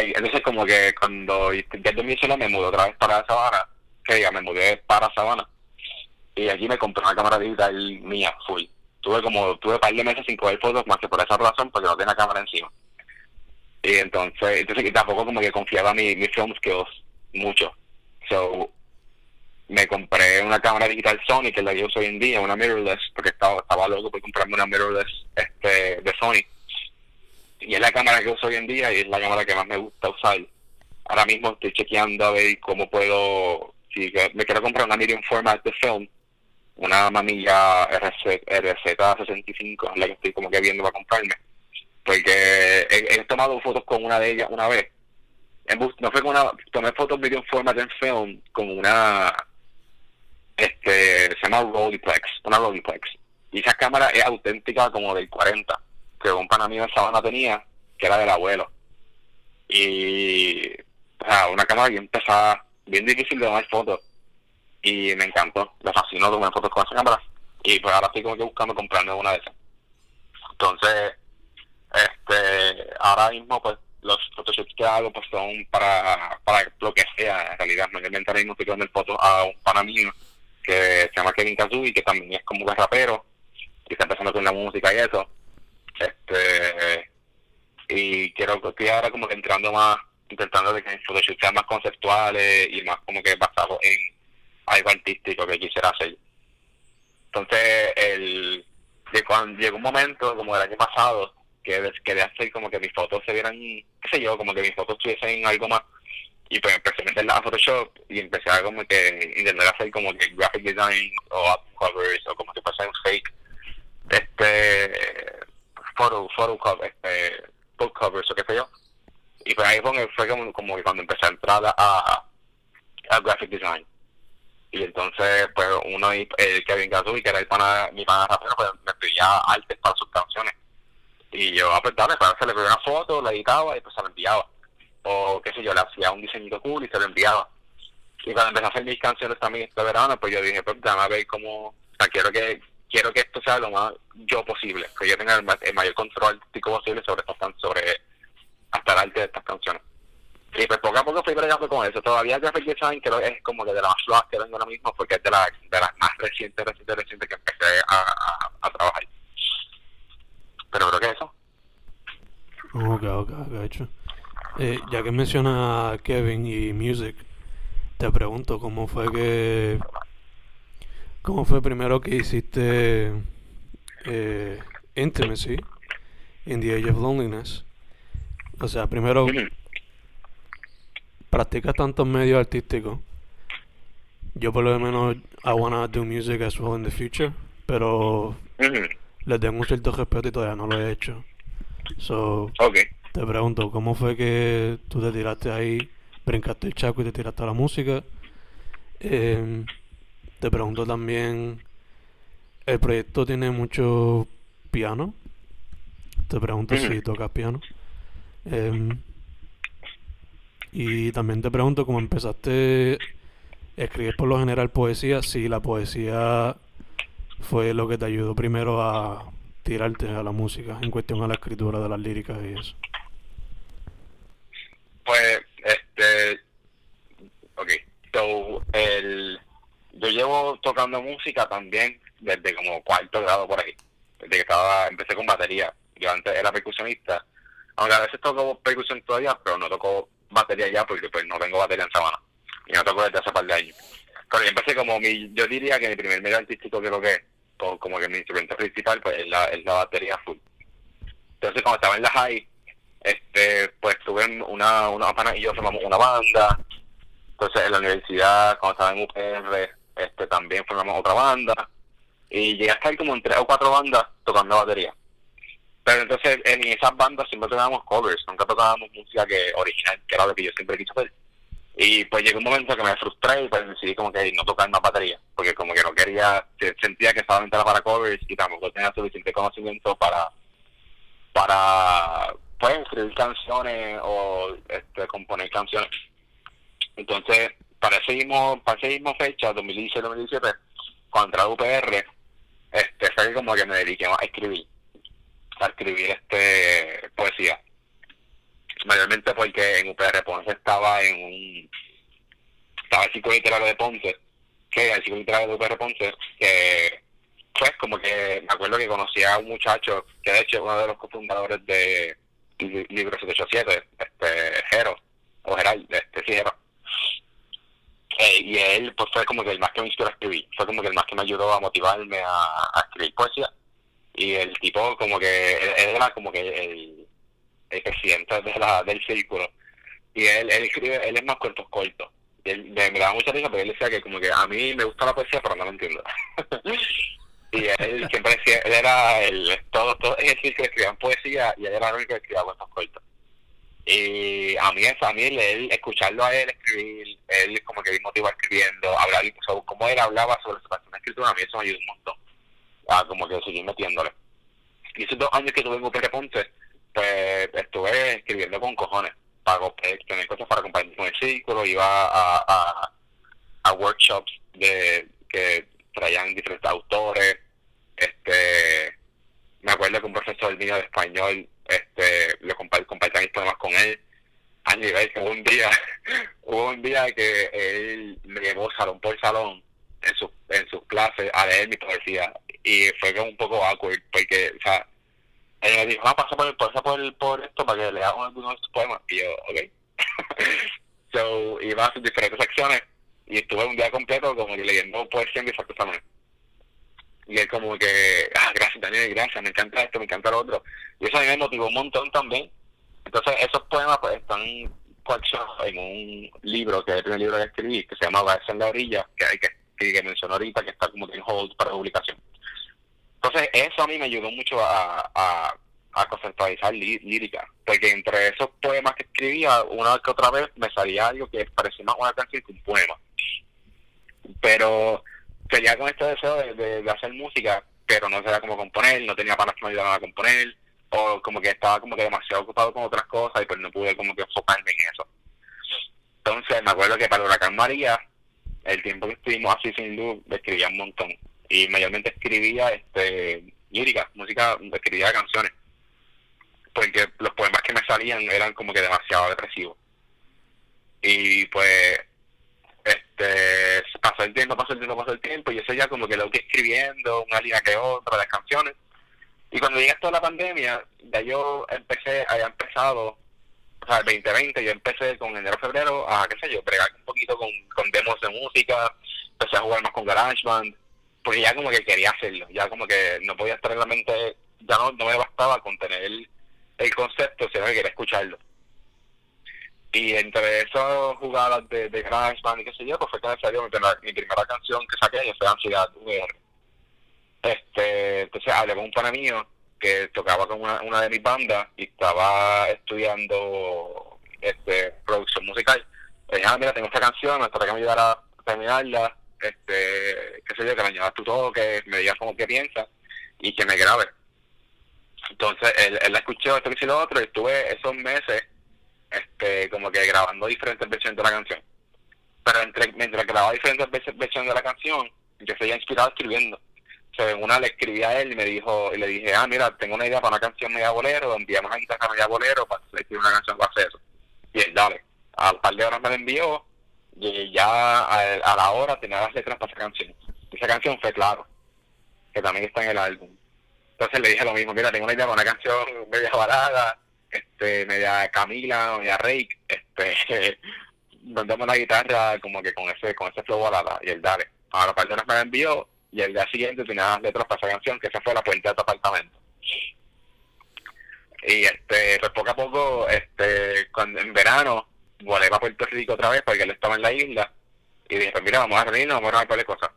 entonces como que cuando mi sola me mudé otra vez para Sabana, que ya me mudé para Sabana, y allí me compré una cámara digital mía, full. tuve como, tuve un par de meses sin coger fotos más que por esa razón, porque no tenía cámara encima. Y entonces, entonces tampoco como que confiaba mi, mis film skills mucho. So, me compré una cámara digital Sony, que es la que uso hoy en día, una mirrorless, porque estaba, estaba loco por comprarme una mirrorless este, de Sony. Y es la cámara que uso hoy en día y es la cámara que más me gusta usar. Ahora mismo estoy chequeando a ver cómo puedo, si me quiero comprar una medium format de film, una mamilla RZ, RZ65, es la que estoy como que viendo para comprarme. Porque he, he tomado fotos con una de ellas una vez. no fue con una, tomé fotos medium format en film con una este se llama Rolleiplex, una Rolleiplex. Y esa cámara es auténtica como del 40, que un pana mío en Sabana tenía, que era del abuelo. Y una cámara bien pesada, bien difícil de tomar fotos. Y me encantó, me fascinó tomar fotos con esa cámara. Y pues ahora estoy como que buscando comprarme una de esas. Entonces, este, ahora mismo pues los photoshoots que hago pues son para, para lo que sea en realidad mayormente ahora mismo estoy tomando fotos a un pana que se llama Kevin Kazui, que también es como un rapero, y está empezando con la música y eso. Este, y quiero estoy ahora como que entrando más, intentando que mis fotoshoots sean más conceptuales y más como que basados en algo artístico que quisiera hacer. Entonces, el, cuando llegó un momento, como el año pasado, que quería hacer como que mis fotos se vieran, qué sé yo, como que mis fotos tuviesen algo más y pues empecé a meterla a Photoshop y empecé a como que intentar hacer como que graphic design o covers o como que pasar un fake este photo photo cover este book covers o qué sé yo. Y pues ahí fue, como, como cuando empecé a entrar a, a graphic design. Y entonces pues uno el Kevin y que era el pana, mi pana rapero pues me pedía arte para sus canciones. Y yo ah pues dale pues le pedía una foto la editaba y pues se la enviaba o qué sé yo, le hacía un diseñito cool y se lo enviaba. Y cuando empecé a hacer mis canciones también este verano, pues yo dije, pues déjame ver cómo, o quiero que quiero que esto sea lo más yo posible, que yo tenga el, mayor control artístico posible sobre estas sobre hasta el arte de estas canciones. Y pues poco a poco fui bregando con eso. Todavía graphic design creo que es como que de las más que tengo ahora mismo, porque es de, la, de las más recientes, recientes, recientes que empecé a, a, trabajar. Pero creo que eso. Ok, ok, hecho. Eh, ya que menciona Kevin y Music, te pregunto cómo fue que. ¿Cómo fue primero que hiciste eh, Intimacy in the Age of Loneliness? O sea, primero, practicas tantos medios artísticos. Yo, por lo menos, I wanna do music as well in the future, pero les tengo un cierto respeto y todavía no lo he hecho. So, okay. Te pregunto, ¿cómo fue que tú te tiraste ahí, brincaste el chaco y te tiraste a la música? Eh, te pregunto también, ¿el proyecto tiene mucho piano? Te pregunto si tocas piano. Eh, y también te pregunto cómo empezaste a escribir por lo general poesía, si la poesía fue lo que te ayudó primero a tirarte a la música en cuestión a la escritura de las líricas y eso. Pues, este, ok, so, el, yo llevo tocando música también desde como cuarto grado por ahí, desde que estaba, empecé con batería, yo antes era percusionista, aunque a veces toco percusión todavía, pero no toco batería ya porque pues no tengo batería en Sabana, y no toco desde hace par de años. Pero yo empecé como mi, yo diría que mi primer medio artístico creo que, como que mi instrumento principal pues es la, es la batería full. Entonces cuando estaba en la high, este pues tuve una, una y yo formamos una banda entonces en la universidad cuando estaba en UPR este también formamos otra banda. Y llegué a estar como en tres o cuatro bandas tocando batería. Pero entonces en esas bandas siempre tocábamos covers. Nunca tocábamos música que original que era lo que yo siempre quise hacer. Y pues llegó un momento que me frustré y pues decidí como que no tocar más batería porque como que no quería sentía que solamente era para covers y tampoco tenía suficiente conocimiento para para pueden escribir canciones o este, componer canciones. Entonces, para ese mismo, para esa misma fecha, 2016-2017, cuando entré a UPR, este, fue como que me dediqué a escribir, a escribir este poesía. Mayormente porque en UPR Ponce estaba en un, estaba el ciclo literario de Ponce, que el ciclo literario de UPR Ponce, que pues como que me acuerdo que conocí a un muchacho que de hecho es uno de los cofundadores de Libro 787, este, Jero, o Gerald, este, sí. Eh, y él pues fue como que el más que me inspiró a escribir, fue como que el más que me ayudó a motivarme a, escribir poesía. Y el tipo como que, él, era como que el, el presidente de la, del círculo. Y él, él escribe, él es más cuentos cortos. Él, me, me daba mucha risa porque él decía que como que a mí me gusta la poesía pero no la entiendo. [laughs] y él siempre decía, él era el, todo, todo, es decir, que escribían poesía y él era el único que escribía cuentos cortos. Y a mí a mí él, escucharlo a él escribir, él como que me motivó escribiendo, hablar, sobre cómo él hablaba sobre su pasión de escritura, a mí eso me ayudó un montón, a como que seguir metiéndole. Y esos dos años que tuve en UPR Ponce, pues estuve escribiendo con cojones, para tener cosas para compartir con el círculo, iba a, a, a workshops de que traían diferentes autores, este me acuerdo que un profesor mío de español este lo compartí mis poemas con él a nivel que un día [laughs] hubo un día que él me llevó salón por salón en sus en sus clases a leer mi poesía y fue como un poco awkward porque o sea él me dijo, ah, pasa por, pasa por, esto para que lea uno de sus poemas. Y yo, ok. [laughs] so, iba a sus diferentes secciones y estuve un día completo como leyendo poesía en diferentes salones. Y él como que, ah, gracias Daniel, gracias, me encanta esto, me encanta lo otro. Y eso a mí me motivó un montón también. Entonces esos poemas pues están coleccionados en un libro, que es el primer libro que escribí, que se llama Va en la orilla, que hay que, que, que menciono ahorita, que está como en hold para publicación. Entonces eso a mí me ayudó mucho a, a, a conceptualizar lírica, porque entre esos poemas que escribía, una que otra vez me salía algo que parecía más una canción que un poema. Pero tenía con este deseo de, de, hacer música, pero no sabía cómo componer, no tenía panas que me ayudaran a componer, o como que estaba como que demasiado ocupado con otras cosas y pues no pude como que enfocarme en eso. Entonces me acuerdo que para Huracán María, el tiempo que estuvimos así sin luz, escribía un montón. Y mayormente escribía este lírica, música, escribía canciones. Porque los poemas que me salían eran como que demasiado depresivos. Y pues pasó el tiempo, pasó el tiempo, pasó el tiempo, y eso ya como que lo que escribiendo, una línea que otra, las canciones. Y cuando llega toda la pandemia, ya yo empecé, había empezado, o sea, el 2020, yo empecé con enero, febrero, a, qué sé yo, bregar un poquito con, con demos de música, empecé a jugar más con GarageBand, porque ya como que quería hacerlo, ya como que no podía estar en la mente, ya no, no me bastaba con tener el concepto, sino que quería escucharlo. Y entre esas jugadas de, de Band y qué sé yo, pues fue que me salió mi primera, mi primera canción que saqué, que fue Ansiedad VR. Este, entonces hablé con un pana mío que tocaba con una, de mis bandas y estaba estudiando este producción musical. Le dije, ah, mira, tengo esta canción, me gustaría que me ayudara a terminarla, este, qué sé yo, que me añadas tu toque, me digas como que piensas y que me grabe. Entonces él, él la escuchó, esto que y lo otro, y estuve esos meses este como que grabando diferentes versiones de la canción. Pero entre, mientras grababa diferentes versiones de la canción, yo seguía inspirado escribiendo. O sea, una le escribí a él y me dijo, y le dije, ah, mira, tengo una idea para una canción media bolero, enviamos a guitarra media bolero para escribir una canción para hacer eso. Y él, dale, al par de horas me la envió, y ya a, la hora tenía las letras para esa canción. Esa canción fue claro, que también está en el álbum. Entonces le dije lo mismo, mira, tengo una idea para una canción media balada, este, media Camila, media Rake, este, [laughs] mandamos la guitarra como que con ese, con ese flow balada, y él dale. Ahora Calderas me la envió, y el día siguiente tenía las letras para esa canción, que esa fue la puerta de tu apartamento. Y este, pues poco a poco, este, cuando en verano, volé a Puerto Rico otra vez porque él estaba en la isla, y dije, pues mira, vamos a reunirnos, vamos a ver cosas.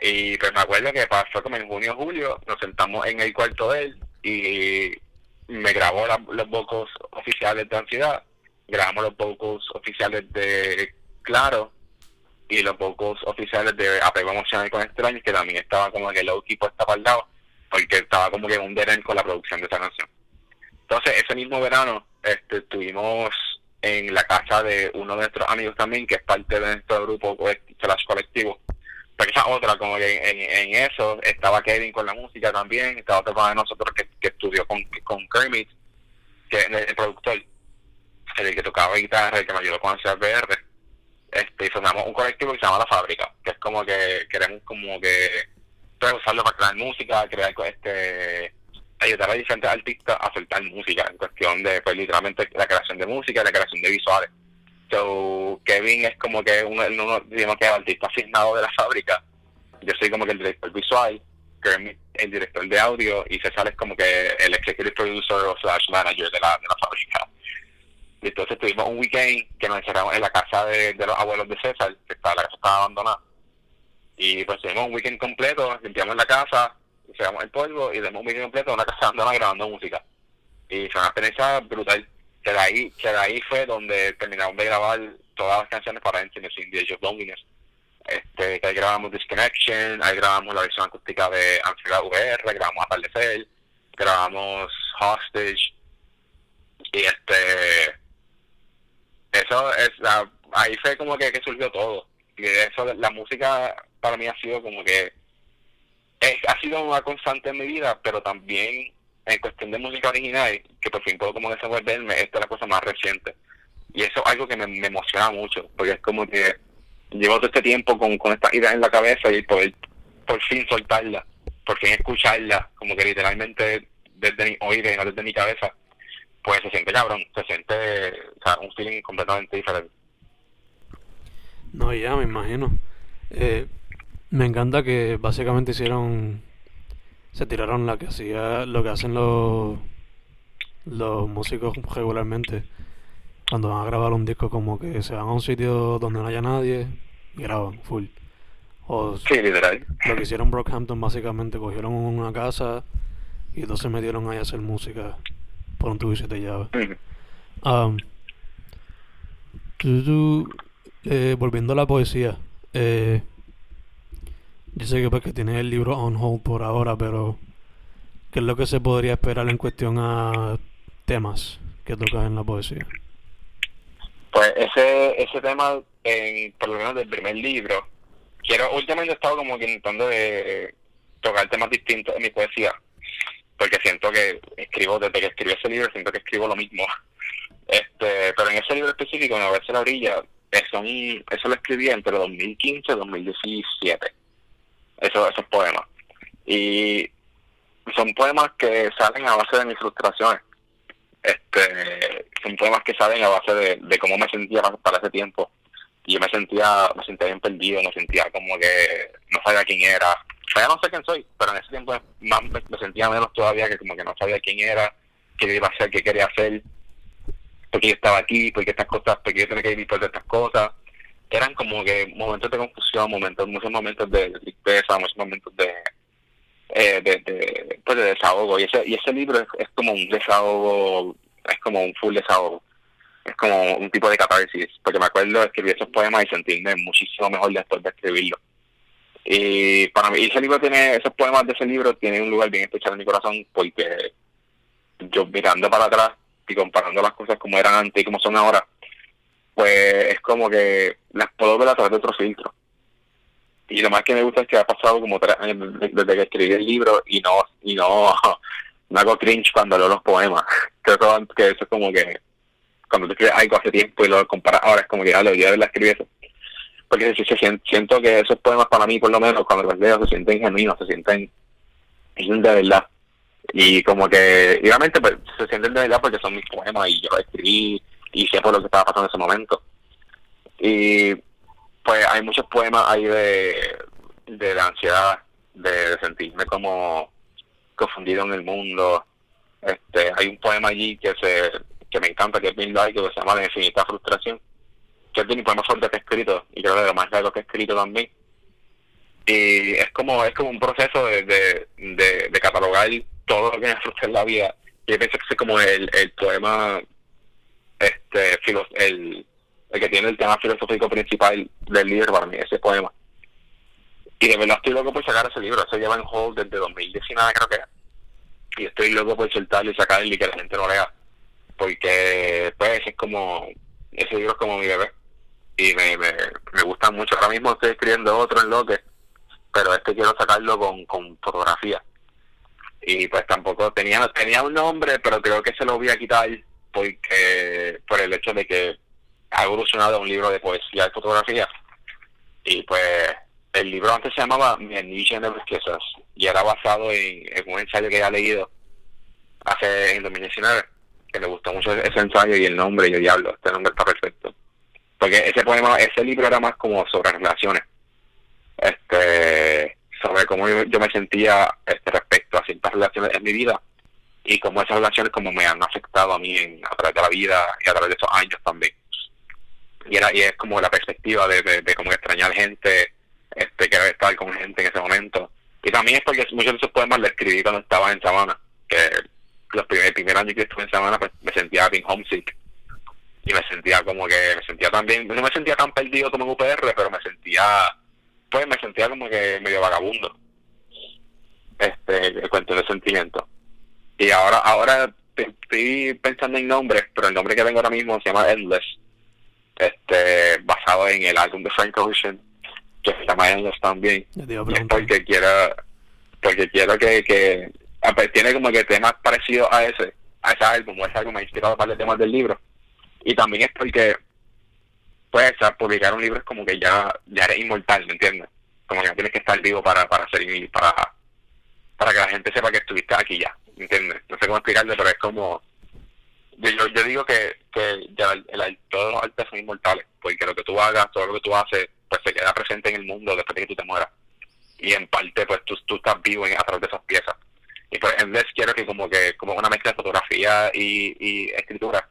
Y pues me acuerdo que pasó como en junio o julio, nos sentamos en el cuarto de él, y me grabó los vocals oficiales de Ansiedad, grabamos los vocals oficiales de Claro y los vocals oficiales de Apego Emocional con Extraños, que también estaba como que el equipo estaba al lado, porque estaba como que un deren con la producción de esa canción. Entonces, ese mismo verano este, estuvimos en la casa de uno de nuestros amigos también, que es parte de nuestro grupo slash colectivo, pero esa otra, como en, eso estaba Kevin con la música también, estaba otro de nosotros que, que estudió con, con Kermit, que el, el productor, el que tocaba guitarra, el que me ayudó con el CBR, este, y formamos un colectivo que se llama La Fábrica, que es como que queremos como que pues, usarlo para crear música, crear este ayudar a diferentes artistas a soltar música en cuestión de pues literalmente la creación de música, la creación de visuales. So, Kevin es como que uno, uno digamos que el artista asignado de la fábrica. Yo soy como que el director visual, es el director de audio, y César es como que el executive producer o slash manager de la, de la fábrica. Y entonces tuvimos un weekend que nos encerramos en la casa de, de los abuelos de César, que estaba, la casa estaba abandonada. Y pues tuvimos un weekend completo, limpiamos la casa, llevamos el polvo y demos un weekend completo en una casa abandonada grabando música. Y fue una experiencia brutal que de ahí, que de ahí fue donde terminamos de grabar todas las canciones para Intimacy in the Age of Loneliness. Este, ahí grabamos Disconnection, ahí grabamos la versión acústica de Ansiedad VR, grabamos Atardecer, grabamos Hostage, y este, eso es, la, ahí fue como que, que surgió todo. Y eso, la música para mí ha sido como que, es, ha sido una constante en mi vida, pero también en cuestión de música original, que por fin puedo como desenvolverme, esta es la cosa más reciente. Y eso es algo que me, emociona mucho, porque es como que llevo todo este tiempo con, con esta idea en la cabeza y poder por fin soltarla, por fin escucharla, como que literalmente desde mi oído no desde mi cabeza, pues se siente cabrón, se siente un feeling completamente diferente. No, ya me imagino. Eh, me encanta que básicamente hicieron se tiraron la que hacía lo que hacen los los músicos regularmente. Cuando van a grabar un disco como que se van a un sitio donde no haya nadie y graban full. O sí, literal. lo que hicieron Brockhampton básicamente cogieron una casa y entonces se metieron ahí a hacer música por un tubo y siete llaves um, eh, volviendo a la poesía eh, yo sé que, pues, que tiene el libro on hold por ahora, pero ¿qué es lo que se podría esperar en cuestión a temas que tocas en la poesía? Pues ese ese tema, en, por lo menos del primer libro, quiero últimamente he estado como que intentando de tocar temas distintos en mi poesía, porque siento que escribo, desde que escribí ese libro, siento que escribo lo mismo. [laughs] este Pero en ese libro específico, en A veces la orilla, eso, eso lo escribí entre 2015 y 2017 esos, esos poemas. Y son poemas que salen a base de mis frustraciones. Este, son poemas que salen a base de, cómo me sentía para ese tiempo. Y yo me sentía, me sentía bien perdido, me sentía como que no sabía quién era. O ya no sé quién soy, pero en ese tiempo más me, sentía menos todavía que como que no sabía quién era, qué iba a hacer, qué quería hacer, porque yo estaba aquí, porque estas cosas, porque yo tenía que vivir por estas cosas eran como que momentos de confusión, momentos, muchos momentos de tristeza, muchos momentos de, eh, de, pues de desahogo. Y ese, y ese libro es, como un desahogo, es como un full desahogo. Es como un tipo de catarsis, porque me acuerdo de escribir esos poemas y sentirme muchísimo mejor después de escribirlo. Y para mí, ese libro tiene, esos poemas de ese libro tienen un lugar bien especial en mi corazón, porque yo mirando para atrás y comparando las cosas como eran antes y como son ahora, pues es como que las puedo ver a través de otro filtro. Y lo más que me gusta es que ha pasado como tres años desde que escribí el libro y no y no, [laughs] no hago cringe cuando leo los poemas. [laughs] Creo que eso es como que cuando tú escribes algo hace tiempo y lo comparas ahora es como que ya lo de la escribir eso. Porque se, siento que esos poemas para mí por lo menos cuando los leo se sienten genuinos, se sienten, de verdad. Y como que, obviamente pues, se sienten de verdad porque son mis poemas y yo los escribí y sé por lo que estaba pasando en ese momento. Y pues hay muchos poemas ahí de, de la ansiedad, de, sentirme como confundido en el mundo. Este, hay un poema allí que se que me encanta, que es bien largo, que se llama La infinita frustración, que es de mi poema fuerte que he escrito, y creo que de lo más largo que he escrito también. Y es como es como un proceso de, de, de, catalogar todo lo que me frustra en la vida. Y yo pienso que es como el, el poema este el, el que tiene el tema filosófico principal del libro para mí, ese poema. Y de verdad estoy loco por sacar ese libro, se lleva en hold desde 2019 creo que es. Y estoy loco por soltarlo y sacarlo y que la gente lo lea. Porque pues es como, ese libro es como mi bebé. Y me, me, me gusta mucho. Ahora mismo estoy escribiendo otro en lo que, pero este quiero sacarlo con, con fotografía. Y pues tampoco tenía, tenía un nombre, pero creo que se lo voy a quitar porque por el hecho de que ha evolucionado un libro de poesía y fotografía. Y pues el libro antes se llamaba Mi anillo de riquezas y era basado en, un ensayo que había leído hace en 2019 que le gustó mucho ese ensayo y el nombre y yo diablo este nombre está perfecto porque ese poema ese libro era más como sobre relaciones este sobre cómo yo, me sentía este respecto a ciertas relaciones en mi vida y cómo esas relaciones como me han afectado a mí en, a través de la vida y a través de esos años también. Y era y es como la perspectiva de, de, como extrañar gente este querer estar con gente en ese momento. Y también es porque muchos de esos poemas los escribí cuando estaba en Sabana que los primer, el primer año que estuve en Sabana pues, me sentía bien homesick. Y me sentía como que me sentía también no me sentía tan perdido como en UPR pero me sentía pues me sentía como que medio vagabundo. Este el cuento de sentimiento y ahora ahora estoy pensando en nombres pero el nombre que tengo ahora mismo se llama Endless este basado en el álbum de Frank Ocean que se llama Endless también. Porque quiero porque quiero que, que tiene como que temas parecidos a ese a ese álbum o ese álbum me ha inspirado para los temas del libro. Y también es porque pues publicar un libro es como que ya ya eres inmortal ¿me entiendes? como que tienes que estar vivo para para ser para para que la gente sepa que estuviste aquí ya. ¿me entiendes? no sé cómo explicarle pero es como yo, yo digo que, que todos los artes son inmortales, porque lo que tú hagas, todo lo que tú haces, pues se queda presente en el mundo después de que tú te mueras. Y en parte, pues tú, tú estás vivo a través de esas piezas. Y pues en vez quiero que como que como una mezcla de fotografía y, y escritura,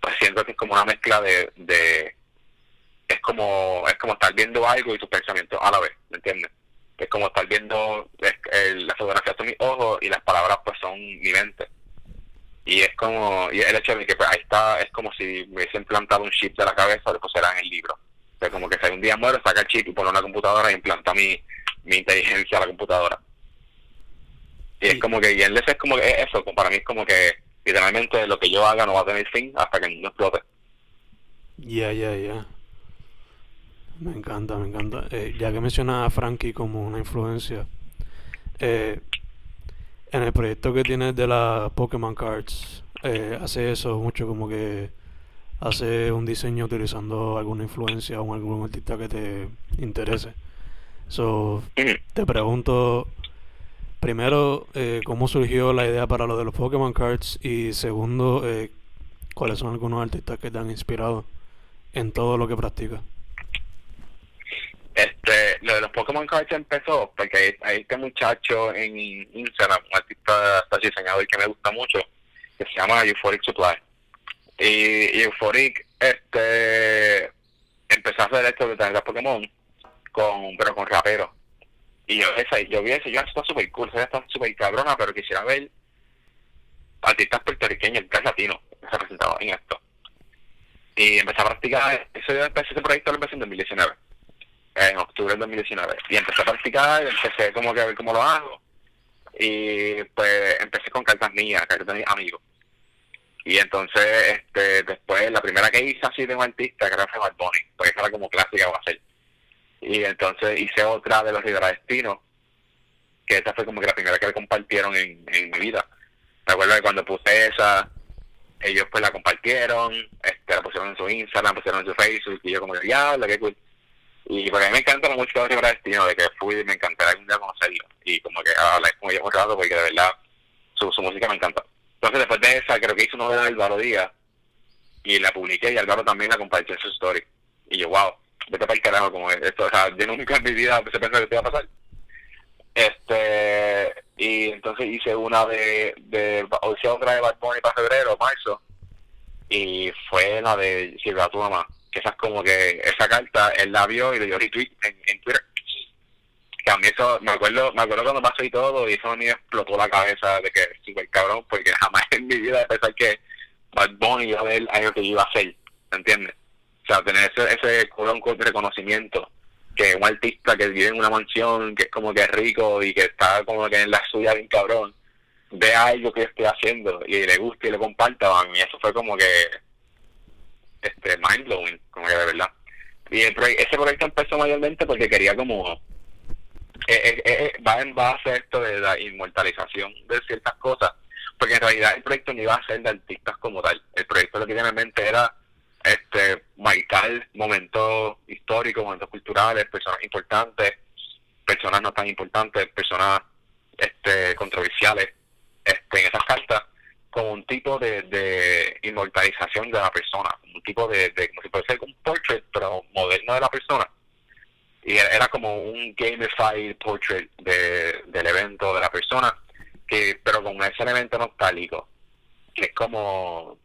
pues siento que es como una mezcla de, de es como es como estar viendo algo y tus pensamientos a la vez, ¿me entiendes? Es como estar viendo la fotografía son mis ojos y las palabras pues son mi mente. Y es como y el hecho de que pues, ahí está es como si me hubiesen plantado un chip de la cabeza después era en el libro. Es como que si un día muero saca el chip y pone una computadora y implanta mi, mi inteligencia a la computadora. Y es como que y es como que eso para mí es como que literalmente lo que yo haga no va a tener fin hasta que mundo explote. Ya ya ya me encanta me encanta eh, ya que mencionas a Frankie como una influencia eh, en el proyecto que tienes de las Pokémon Cards, eh, hace eso mucho como que hace un diseño utilizando alguna influencia o algún artista que te interese. So, te pregunto primero eh, cómo surgió la idea para lo de los Pokémon Cards y segundo eh, cuáles son algunos artistas que te han inspirado en todo lo que practicas. Este, lo de los Pokémon Cards empezó porque hay, este muchacho en Instagram, un artista diseñador que me gusta mucho, que se llama Euphoric Supply. Y, Euphoric este empezó a hacer esto de tener Pokémon con pero con rapero. Y yo esa, yo vi eso, yo está súper cool, está súper cabrona, pero quisiera ver artistas puertorriqueños, el latino, representado en esto. Y empecé a practicar, eso yo empecé ese proyecto lo empecé en 2019 en octubre del 2019. Y empecé a practicar, empecé como que a ver cómo lo hago. Y pues empecé con cartas mías, cartas de mis amigos. Y entonces, este, después, la primera que hice así de un artista, que fue Bad Bunny, porque esa era como clásica va a ser. Y entonces hice otra de los Destino, que esa fue como que la primera que le compartieron en, en mi vida. Me acuerdo que cuando puse esa, ellos pues la compartieron, este, la pusieron en su Instagram, la pusieron en su Facebook, y yo como ya, la que cool. Y porque a mí me encanta mucho de Destino, de que fui y me encantaría algún día conocerlo. Y como que hablar con ellos un rato, porque de verdad su, música me encanta. Entonces después de esa, creo que hice una de Álvaro Díaz y la publiqué y Álvaro también la compartió en su story. Y yo, wow, vete para el carajo, como esto, o sea, yo nunca en mi vida se pensó que te iba a pasar. Este, y entonces hice una de, de, hice otra de Bad Bunny para febrero, marzo, y fue la de Silva tu mamá que esa es como que esa carta él la vio y le dio retweet en, Twitter que a mí eso me acuerdo me acuerdo cuando pasó y todo y eso a mí explotó la cabeza de que súper cabrón porque jamás en mi vida pensar que Bad Bunny iba a ver algo que yo iba a hacer ¿entiendes? o sea tener ese ese reconocimiento que un artista que vive en una mansión que es como que es rico y que está como que en la suya bien cabrón ve algo que estoy haciendo y le gusta y le comparta a mí eso fue como que este mind blowing, como que de verdad. Y ese proyecto empezó mayormente porque quería como eh, eh, eh, va en base a esto de la inmortalización de ciertas cosas, porque en realidad el proyecto no iba a ser de artistas como tal. El proyecto lo que tenía en mente era este marcar momentos históricos, momentos culturales, personas importantes, personas no tan importantes, personas este controversiales este, en esas cartas como un tipo de, de inmortalización de la persona, un tipo de, de como si puede ser un portrait, pero moderno de la persona. Y era como un gamified portrait de, del evento, de la persona, que pero con ese elemento nostálgico, que es como,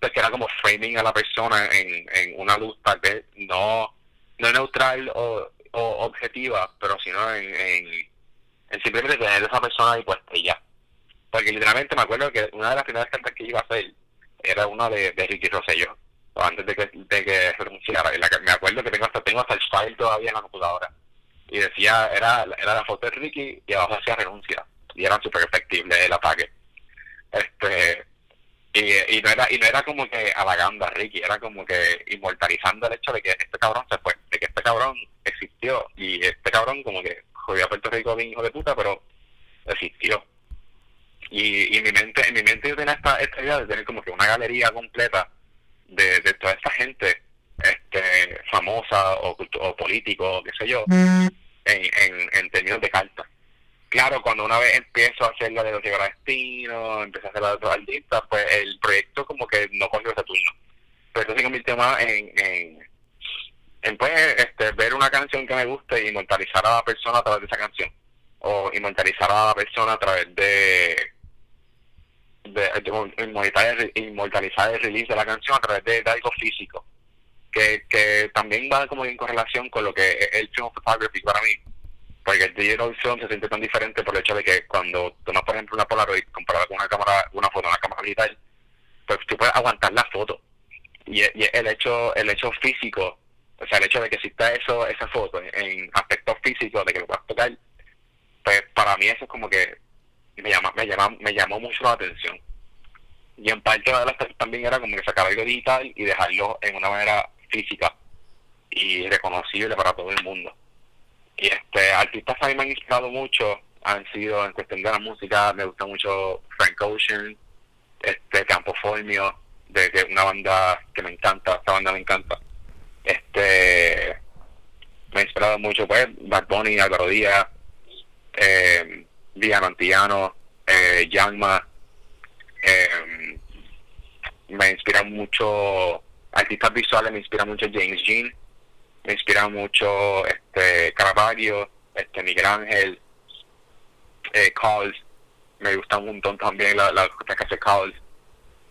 pues que era como framing a la persona en, en una luz tal vez no, no neutral o, objetiva, pero sino en, en, en simplemente tener esa persona ahí puesta y ya porque literalmente me acuerdo que una de las primeras cartas que iba a hacer era una de, de Ricky Rosselló, antes de que, de que renunciara. Y la me acuerdo que tengo hasta, tengo hasta el file todavía en la computadora. Y decía, era, era la foto de Ricky y abajo decía renuncia. Y era súper efectible el ataque. Este, y, y, no era, y no era como que halagando a Ricky, era como que inmortalizando el hecho de que este cabrón se fue, de que este cabrón existió. Y este cabrón como que jodió a Puerto Rico bien hijo de puta, pero existió y, y en mi mente en mi mente yo tenía esta, esta idea de tener como que una galería completa de, de toda esta gente este famosa o, o político qué sé yo en, en, en términos de cartas claro cuando una vez empiezo a hacer la de los destinos empecé a hacer la de los artistas pues el proyecto como que no cogió ese turno. Pero esto se convirtió más en, en en pues este, ver una canción que me guste y inmortalizar a la persona a través de esa canción o inmortalizar a la persona a través de de, inmortalizar, el release de la canción a través de, algo físico, que, que también va como en correlación con lo que es el film photography para mí, porque el digital film se siente tan diferente por el hecho de que cuando tomas, por ejemplo, una Polaroid comparada con una cámara, una foto, una cámara digital, pues tú puedes aguantar la foto. Y, el hecho el hecho físico, o sea, el hecho de que exista eso, esa foto en aspectos físicos, de que lo puedas tocar, pues para mí eso es como que me llama, me llama, me llamó mucho la atención. Y en parte de las también era como que sacar algo digital y dejarlo en una manera física y reconocible para todo el mundo. Y este artistas mí me han inspirado mucho, han sido en cuestión de la música, me gusta mucho Frank Ocean, este Campo Formio, de, de una banda que me encanta, esta banda me encanta. Este me ha inspirado mucho pues Bad Bunny, Álvaro Díaz, eh, Antillano, eh, Yanma, eh, me inspira mucho, artistas visuales me inspira mucho James Jean, me inspira mucho este Caravaggio, este Miguel Ángel, eh, me gusta un montón también las la cosas que hace Calls,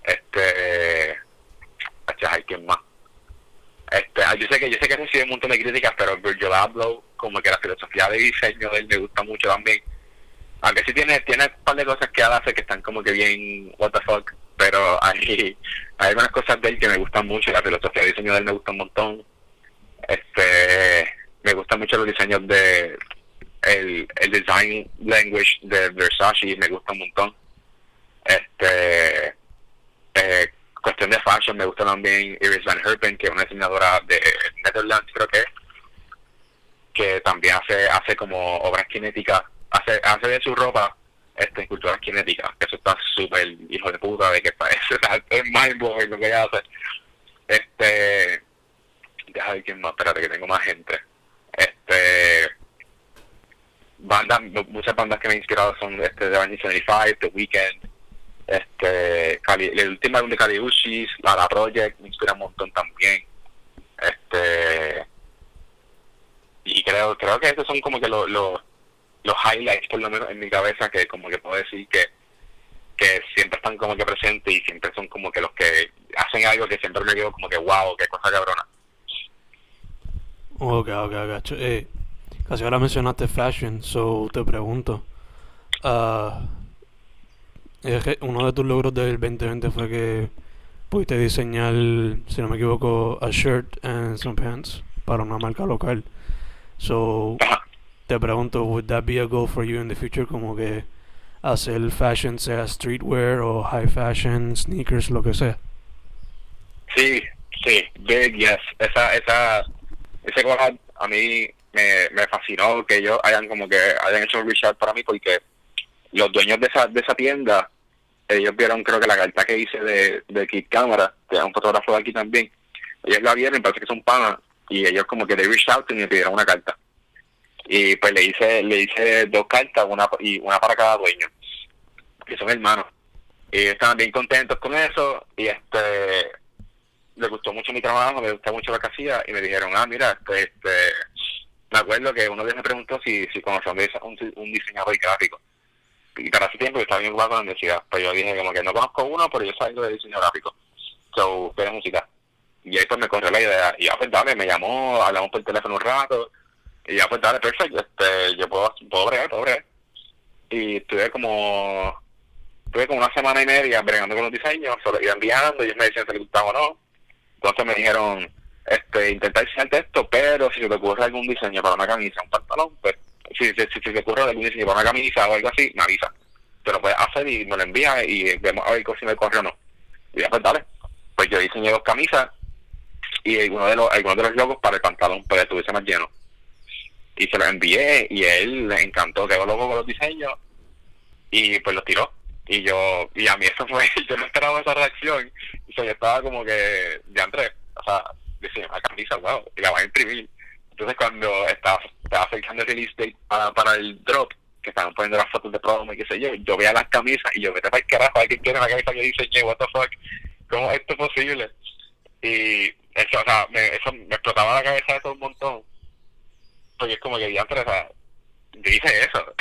este, hay quien más. Este, ah, yo sé que yo sé que recibe un montón de críticas, pero Virgil Abloh, como que la filosofía de diseño de él me gusta mucho también aunque sí tiene, tiene un par de cosas que él hace que están como que bien what the fuck, pero hay, [laughs] hay algunas cosas de él que me gustan mucho, la filosofía de diseño de él me gusta un montón. Este, me gustan mucho los diseños de el, el design language de Versace, me gusta un montón. Este, eh, cuestión de fashion, me gusta también Iris Van Herpen, que es una diseñadora de Netherlands, creo que que también hace hace como obras cinéticas hace, hace de su ropa este, esculturas cinéticas, que eso está súper hijo de puta, de que parece, [laughs] es mind blowing lo que ella hace. Este, deja ver quién más, espérate que tengo más gente. Este, bandas, muchas bandas que me han inspirado son este, de 1975, The Weeknd, este, Cali, el último álbum de Caliushis, la, la Project, me inspira un montón también. Este, y creo, creo que esos son como que los los highlights, por lo menos en mi cabeza, que como que puedo decir que, que siempre están como que presentes y siempre son como que los que hacen algo que siempre me quedo como que wow, qué cosa cabrona. Ok, ok, ok. Eh, casi ahora mencionaste fashion, so te pregunto. Uh, uno de tus logros del 2020 fue que pudiste diseñar, si no me equivoco, a shirt and some pants para una marca local. So, te pregunto, would that be a goal for you in the future? Como que hacer fashion sea streetwear o high fashion, sneakers, lo que sea. Sí, sí, big yes. Esa, esa, ese collab a mí me, me fascinó que ellos hayan como que hayan hecho un research para mí porque los dueños de esa, de esa tienda ellos vieron creo que la carta que hice de, de Kid Cámara, que es un fotógrafo de aquí también, ellos la vieron y parece que son panas, y ellos como que they reached out me pidieron una carta. Y pues le hice, le hice dos cartas, una y una para cada dueño, que son hermanos. Y estaban bien contentos con eso, y este le gustó mucho mi trabajo, me gustó mucho que hacía, y me dijeron, ah, mira, este, este me acuerdo que uno de ellos me preguntó si, si conocía un, un diseñador gráfico y para ese tiempo yo estaba bien ocupado con la universidad. Pero yo dije como que no conozco uno, pero yo salgo de diseño gráfico. So, de música. Y ahí pues me corrió la idea. Y ya pues dale, me llamó, hablamos por teléfono un rato. Y ya pues dale, perfecto, este, yo puedo, puedo bregar, puedo bregar. Y estuve como, estuve como una semana y media bregando con los diseños, solo iba enviando, y ellos me decían si les gustaba o no. Entonces me dijeron, este, intentar diseñarte esto, pero si se te ocurre algún diseño para una camisa, un pantalón, pues si, si, si, te ocurre algún diseño para una camisa o algo así, me avisa. Te lo puedes hacer y me lo envías y vemos a ver si me corre o no. Y ya pues dale. Pues yo diseñé dos camisas y uno de los, algunos de los logos para el pantalón para que estuviese más lleno. Y se los envié y él le encantó, quedó loco con los diseños y pues los tiró. Y yo, y a mí eso fue, [laughs] yo no esperaba esa reacción. Y yo estaba como que, de Andrés, o sea, diseñé una camisa, wow, y la voy a imprimir entonces cuando estaba, estaba acercando el release para, para el drop, que estaban poniendo las fotos de promo y qué sé yo, yo veía las camisas y yo, vete para el carajo, alguien quiere la camisa que diseñé, what the fuck, ¿cómo es esto posible? Y eso, o sea, me, eso me explotaba la cabeza todo un montón. Porque es como que ya, pero, o sea, [laughs] yo hice eso,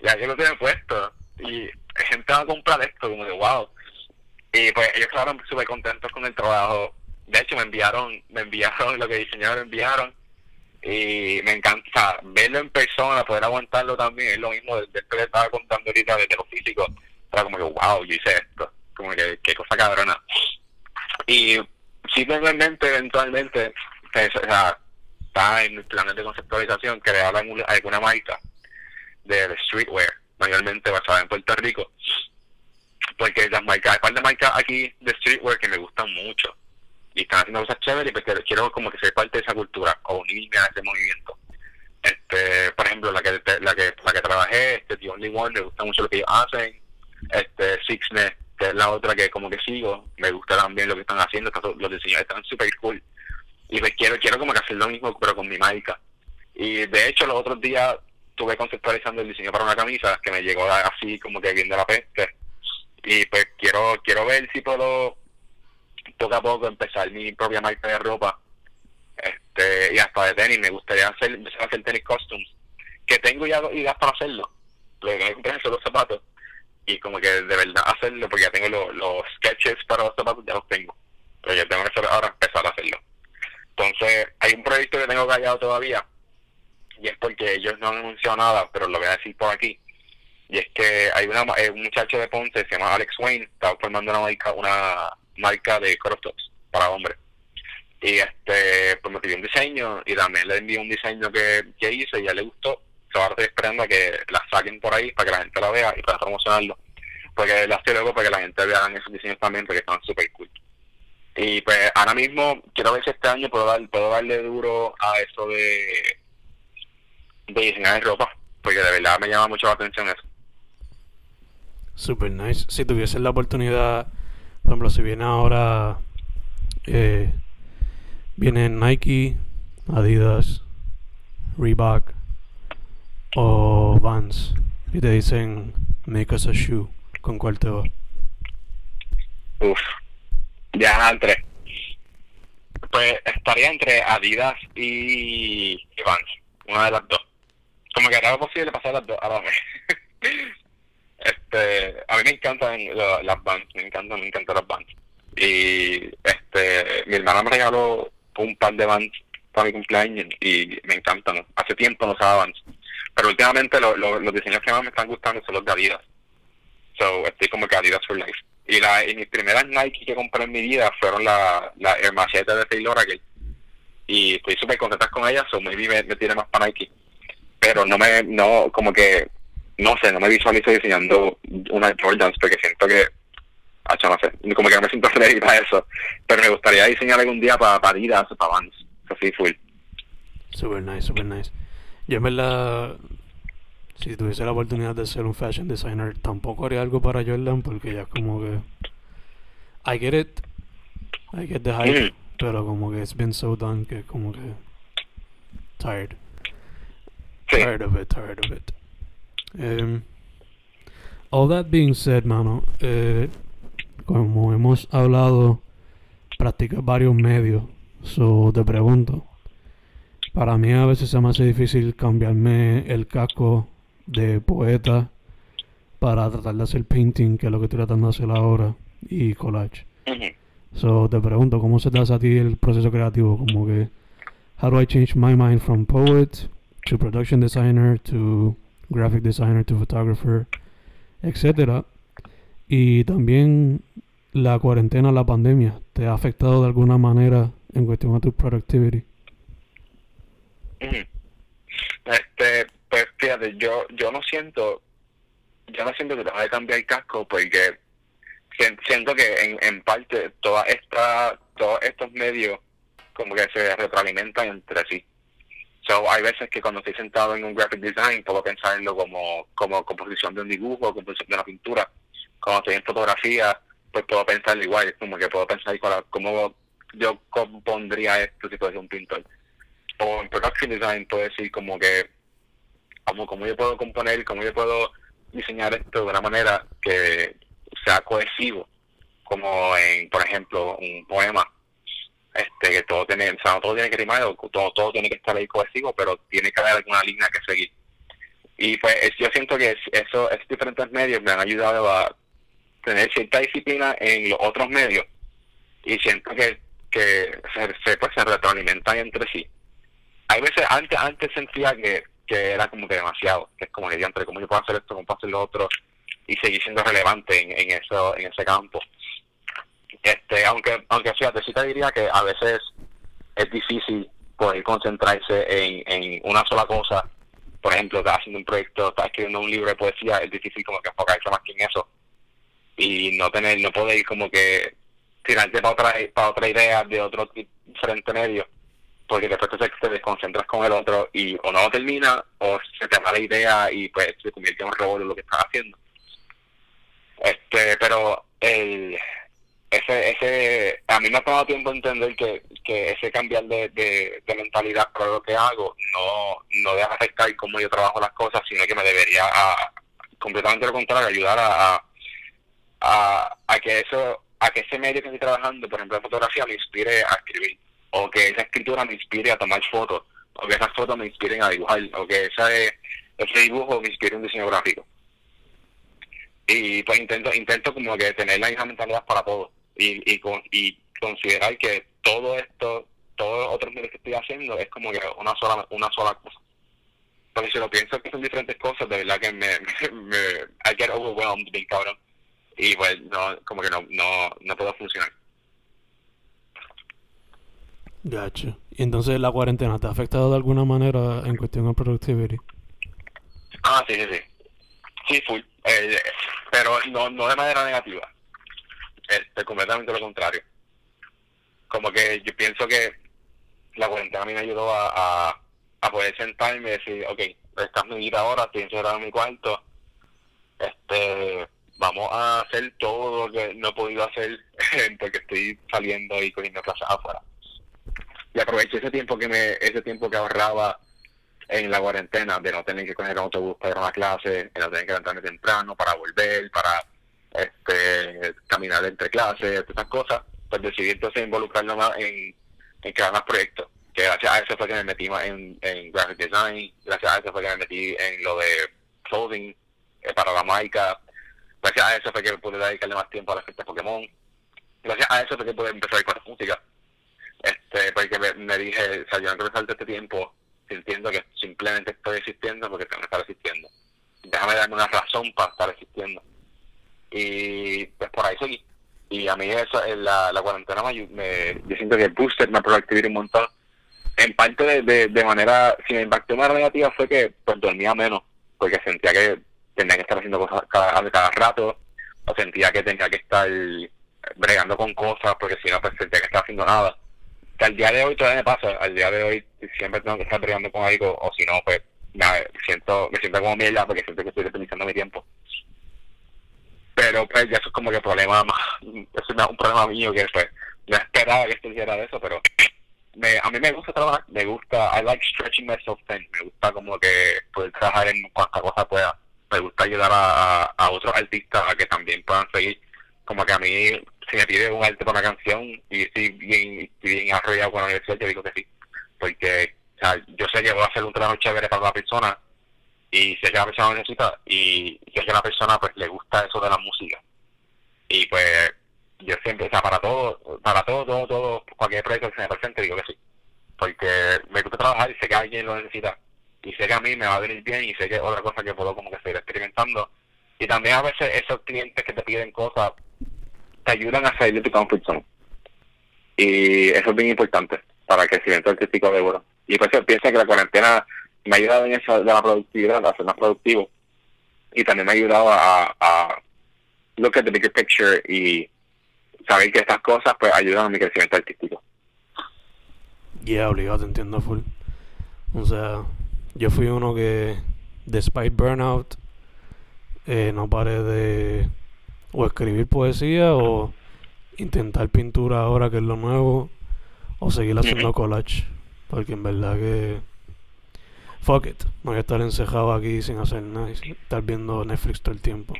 ya que lo tiene puesto. Y gente va a comprar esto, como de wow. Y pues ellos quedaron súper contentos con el trabajo. De hecho, me enviaron, me enviaron [laughs] lo que diseñaron, me enviaron y me encanta verlo en persona, poder aguantarlo también, es lo mismo de, que le estaba contando ahorita desde lo físico, era como que wow, yo hice esto, como que qué cosa cabrona. Y simplemente eventualmente, pues, o sea, está en planes de conceptualización crear alguna marca de streetwear, mayormente basada en Puerto Rico, porque las marcas, hay par de marcas aquí de streetwear que me gustan mucho y están haciendo cosas chéveres pues quiero como que ser parte de esa cultura o unirme a ese movimiento. Este, por ejemplo, la que la que la que trabajé, este The Only One, me gusta mucho lo que ellos hacen. Este Sixnet, que es la otra que como que sigo, me gusta también lo que están haciendo, los diseños están súper cool. Y pues quiero quiero como que hacer lo mismo pero con mi marca. Y de hecho los otros días estuve conceptualizando el diseño para una camisa que me llegó así como que bien de la peste. Y pues quiero quiero ver si puedo poco a poco empezar mi propia marca de ropa este y hasta de tenis me gustaría hacer empezar a hacer tenis costumes que tengo ya ideas para hacerlo lo que me comprar son los zapatos y como que de verdad hacerlo porque ya tengo los, sketches para los zapatos ya los tengo pero yo tengo que ahora empezar a hacerlo entonces hay un proyecto que tengo callado todavía y es porque ellos no han anunciado nada pero lo voy a decir por aquí y es que hay una, eh, un muchacho de Ponce se llama Alex Wayne está formando una marca una marca de crop tops para hombres. Y este, pues me pidió un diseño y también le envié un diseño que, que hice y ya le gustó. Ahora estoy esperando a que la saquen por ahí para que la gente la vea y para promocionarlo. Porque la estoy luego para que la gente vea esos diseños también porque están súper cool. Y pues ahora mismo quiero ver si este año puedo, dar, puedo darle duro a eso de, de diseñar ropa. Porque de verdad me llama mucho la atención eso. Super nice. Si tuviese la oportunidad por ejemplo, si viene ahora, eh, vienen Nike, Adidas, Reebok o Vans y te dicen make us a shoe, ¿con cuál te va? Uf, ya entre. Pues estaría entre Adidas y, Vans, una de las dos. Como que era posible pasar las dos a la vez. [laughs] Este, a mí me encantan las bands, me encantan, me encantan las bands. Y este, mi hermana me regaló un par de bands para mi cumpleaños y me encantan. Hace tiempo no usaba bands. Pero últimamente los diseños que más me están gustando son los de Adidas. So, estoy como que Adidas for Life. Y, la, y mis primeras Nike que compré en mi vida fueron la, la Machete de Taylor Oracle. Y estoy súper contenta con ellas, so maybe me, me tiene más para Nike. Pero no me, no, como que no sé, no me visualizo diseñando una Jordans porque siento que, hacha, no sé, como que no me siento [laughs] ready para eso. Pero me gustaría diseñar algún día para, para Adidas o para Vans, así full. Super nice, super nice. Yo en verdad si tuviese la oportunidad de ser un fashion designer, tampoco haría algo para Jordan porque ya es como que. I get it. I get the hype. Mm. Pero como que it's been so done que como que. Tired. Sí. Tired of it, tired of it. Um, all that being said, mano, eh, como hemos hablado, practicas varios medios. So te pregunto. Para mí a veces se me hace difícil cambiarme el casco de poeta para tratar de hacer painting, que es lo que estoy tratando de hacer ahora, y collage. Ujú. So te pregunto, ¿cómo se te hace a ti el proceso creativo? Como que, how do I change my mind from poet to production designer to graphic designer to photographer, etcétera? Y también la cuarentena, la pandemia, ¿te ha afectado de alguna manera en cuestión a tu productivity? Este, fíjate, yo, yo no siento, yo no siento que tenga que cambiar el casco porque sien- siento que en, en parte toda esta, todos estos medios como que se retroalimentan entre sí. So, hay veces que cuando estoy sentado en un graphic design puedo pensarlo como, como composición de un dibujo, composición de una pintura. Cuando estoy en fotografía, pues puedo pensarlo igual, como que puedo pensar cómo yo compondría esto si fuese un pintor o en production design puedo decir como que como cómo yo puedo componer cómo yo puedo diseñar esto de una manera que sea cohesivo como en por ejemplo un poema este que todo tiene o sea no todo tiene que rimar todo todo tiene que estar ahí cohesivo pero tiene que haber alguna línea que seguir. Y pues es- yo siento que es- eso esos diferentes medios me han ayudado a tener cierta disciplina en los otros medios y siento que que se, se, pues, se retroalimentan entre sí. Hay veces antes antes sentía que, que era como que demasiado que es como que entre cómo yo puedo hacer esto cómo puedo hacer lo otro y seguir siendo relevante en, en eso en ese campo. Este aunque aunque fíjate sí te diría que a veces es difícil poder concentrarse en, en una sola cosa. Por ejemplo estás haciendo un proyecto estás escribiendo un libro de poesía es difícil como que enfocarse más que en eso. Y no tener no poder como que tirarte para otra para otra idea de otro diferente medio porque después te, te desconcentras con el otro y o no lo termina o se te va la idea y pues se convierte en un robot lo que estás haciendo. Este pero el ese ese a mí me ha tomado tiempo entender que, que ese cambiar de, de, mentalidad para lo que hago no no deja afectar cómo yo trabajo las cosas sino que me debería a, completamente lo contrario ayudar a, a, a que eso a que ese medio que estoy trabajando por ejemplo en fotografía me inspire a escribir o que esa escritura me inspire a tomar fotos o que esas fotos me inspiren a dibujar o que ese, ese dibujo me inspire un diseño gráfico. Y pues intento intento como que tener la misma mentalidad para todo y y, con, y considerar que todo esto todos los otros medios que estoy haciendo es como que una sola una sola cosa. Porque si lo pienso que son diferentes cosas de verdad que me, [laughs] me, me I get overwhelmed bien cabrón. Y pues no como que no no no puedo funcionar Gotcha. Y entonces la cuarentena te ha afectado de alguna manera en cuestión de productivity? Ah, sí, sí, sí. Sí, full. Eh, pero no, no de manera negativa. Este, completamente lo contrario. Como que yo pienso que la cuarentena a mí me ayudó a, a, poder sentarme y decir, ok, esta es mi vida ahora, estoy encerrado en mi cuarto. Este, vamos a hacer todo lo que no he podido hacer [laughs] porque estoy saliendo y cogiendo clases afuera. Y aproveché ese tiempo que me, ese tiempo que ahorraba en la cuarentena de no tener que coger un autobús para ir a una clase, de no tener que levantarme temprano para volver, para este caminar entre clases, esas cosas, pues decidí entonces involucrarme más en, en crear más proyectos. Que gracias a eso fue que me metí más en, en graphic design, gracias a eso fue que me metí en lo de clothing eh, para la marca, gracias a eso fue que pude dedicarle más tiempo a las fiestas Pokémon, gracias a eso fue que pude empezar con la música. Este, porque me, me dije, o sea, yo no quiero estar este tiempo sintiendo que simplemente estoy existiendo porque tengo que estar existiendo. Déjame darme una razón para estar existiendo. Y pues por ahí seguí. Y a mí eso, en la, cuarentena me, me- yo siento que el booster me productividad un montón. En parte de, de, de manera, si me impactó de manera negativa fue que pues dormía menos, porque sentía que tenía que estar haciendo cosas cada, cada rato, o sentía que tenía que estar bregando con cosas, porque si no pues sentía que estaba haciendo nada que al día de hoy todavía me pasa, al día de hoy siempre tengo que estar peleando con algo, o si no, pues me siento, me siento como mierda porque siento que estoy desperdiciando mi tiempo. Pero pues ya eso es como que problema más, es un problema mío que pues no esperaba que estuviera de eso, pero me, a mí me gusta trabajar, me gusta, I like stretching myself thin, me gusta como que poder trabajar en cuanta cosa pueda, me gusta ayudar a, a, otros artistas a que también puedan seguir, como que a mí, si me pide un arte para una canción y estoy bien, bien arrollado con la universidad, yo digo que sí, porque o sea, yo sé que voy a hacer un trabajo chévere para la persona y sé que la persona necesita y sé que la persona pues le gusta eso de la música y pues yo siempre, o sea, para todo, para todo, todo, todo, cualquier proyecto que se me presente, digo que sí. Porque me gusta trabajar y sé que alguien lo necesita. Y sé que a mí me va a venir bien y sé que es otra cosa que puedo como que seguir experimentando. Y también a veces esos clientes que te piden cosas te ayudan a salir de tu comfort zone. Y eso es bien importante para el crecimiento artístico de bueno. Y por eso pienso que la cuarentena me ha ayudado en eso de la productividad, a ser más productivo. Y también me ha ayudado a, a look at the bigger picture y saber que estas cosas pues ayudan a mi crecimiento artístico. Yeah, obligado, te entiendo full. O sea, yo fui uno que, despite burnout, eh, no paré de o escribir poesía o intentar pintura ahora que es lo nuevo o seguir haciendo collage porque en verdad que fuck it no voy a estar encejado aquí sin hacer nada y estar viendo Netflix todo el tiempo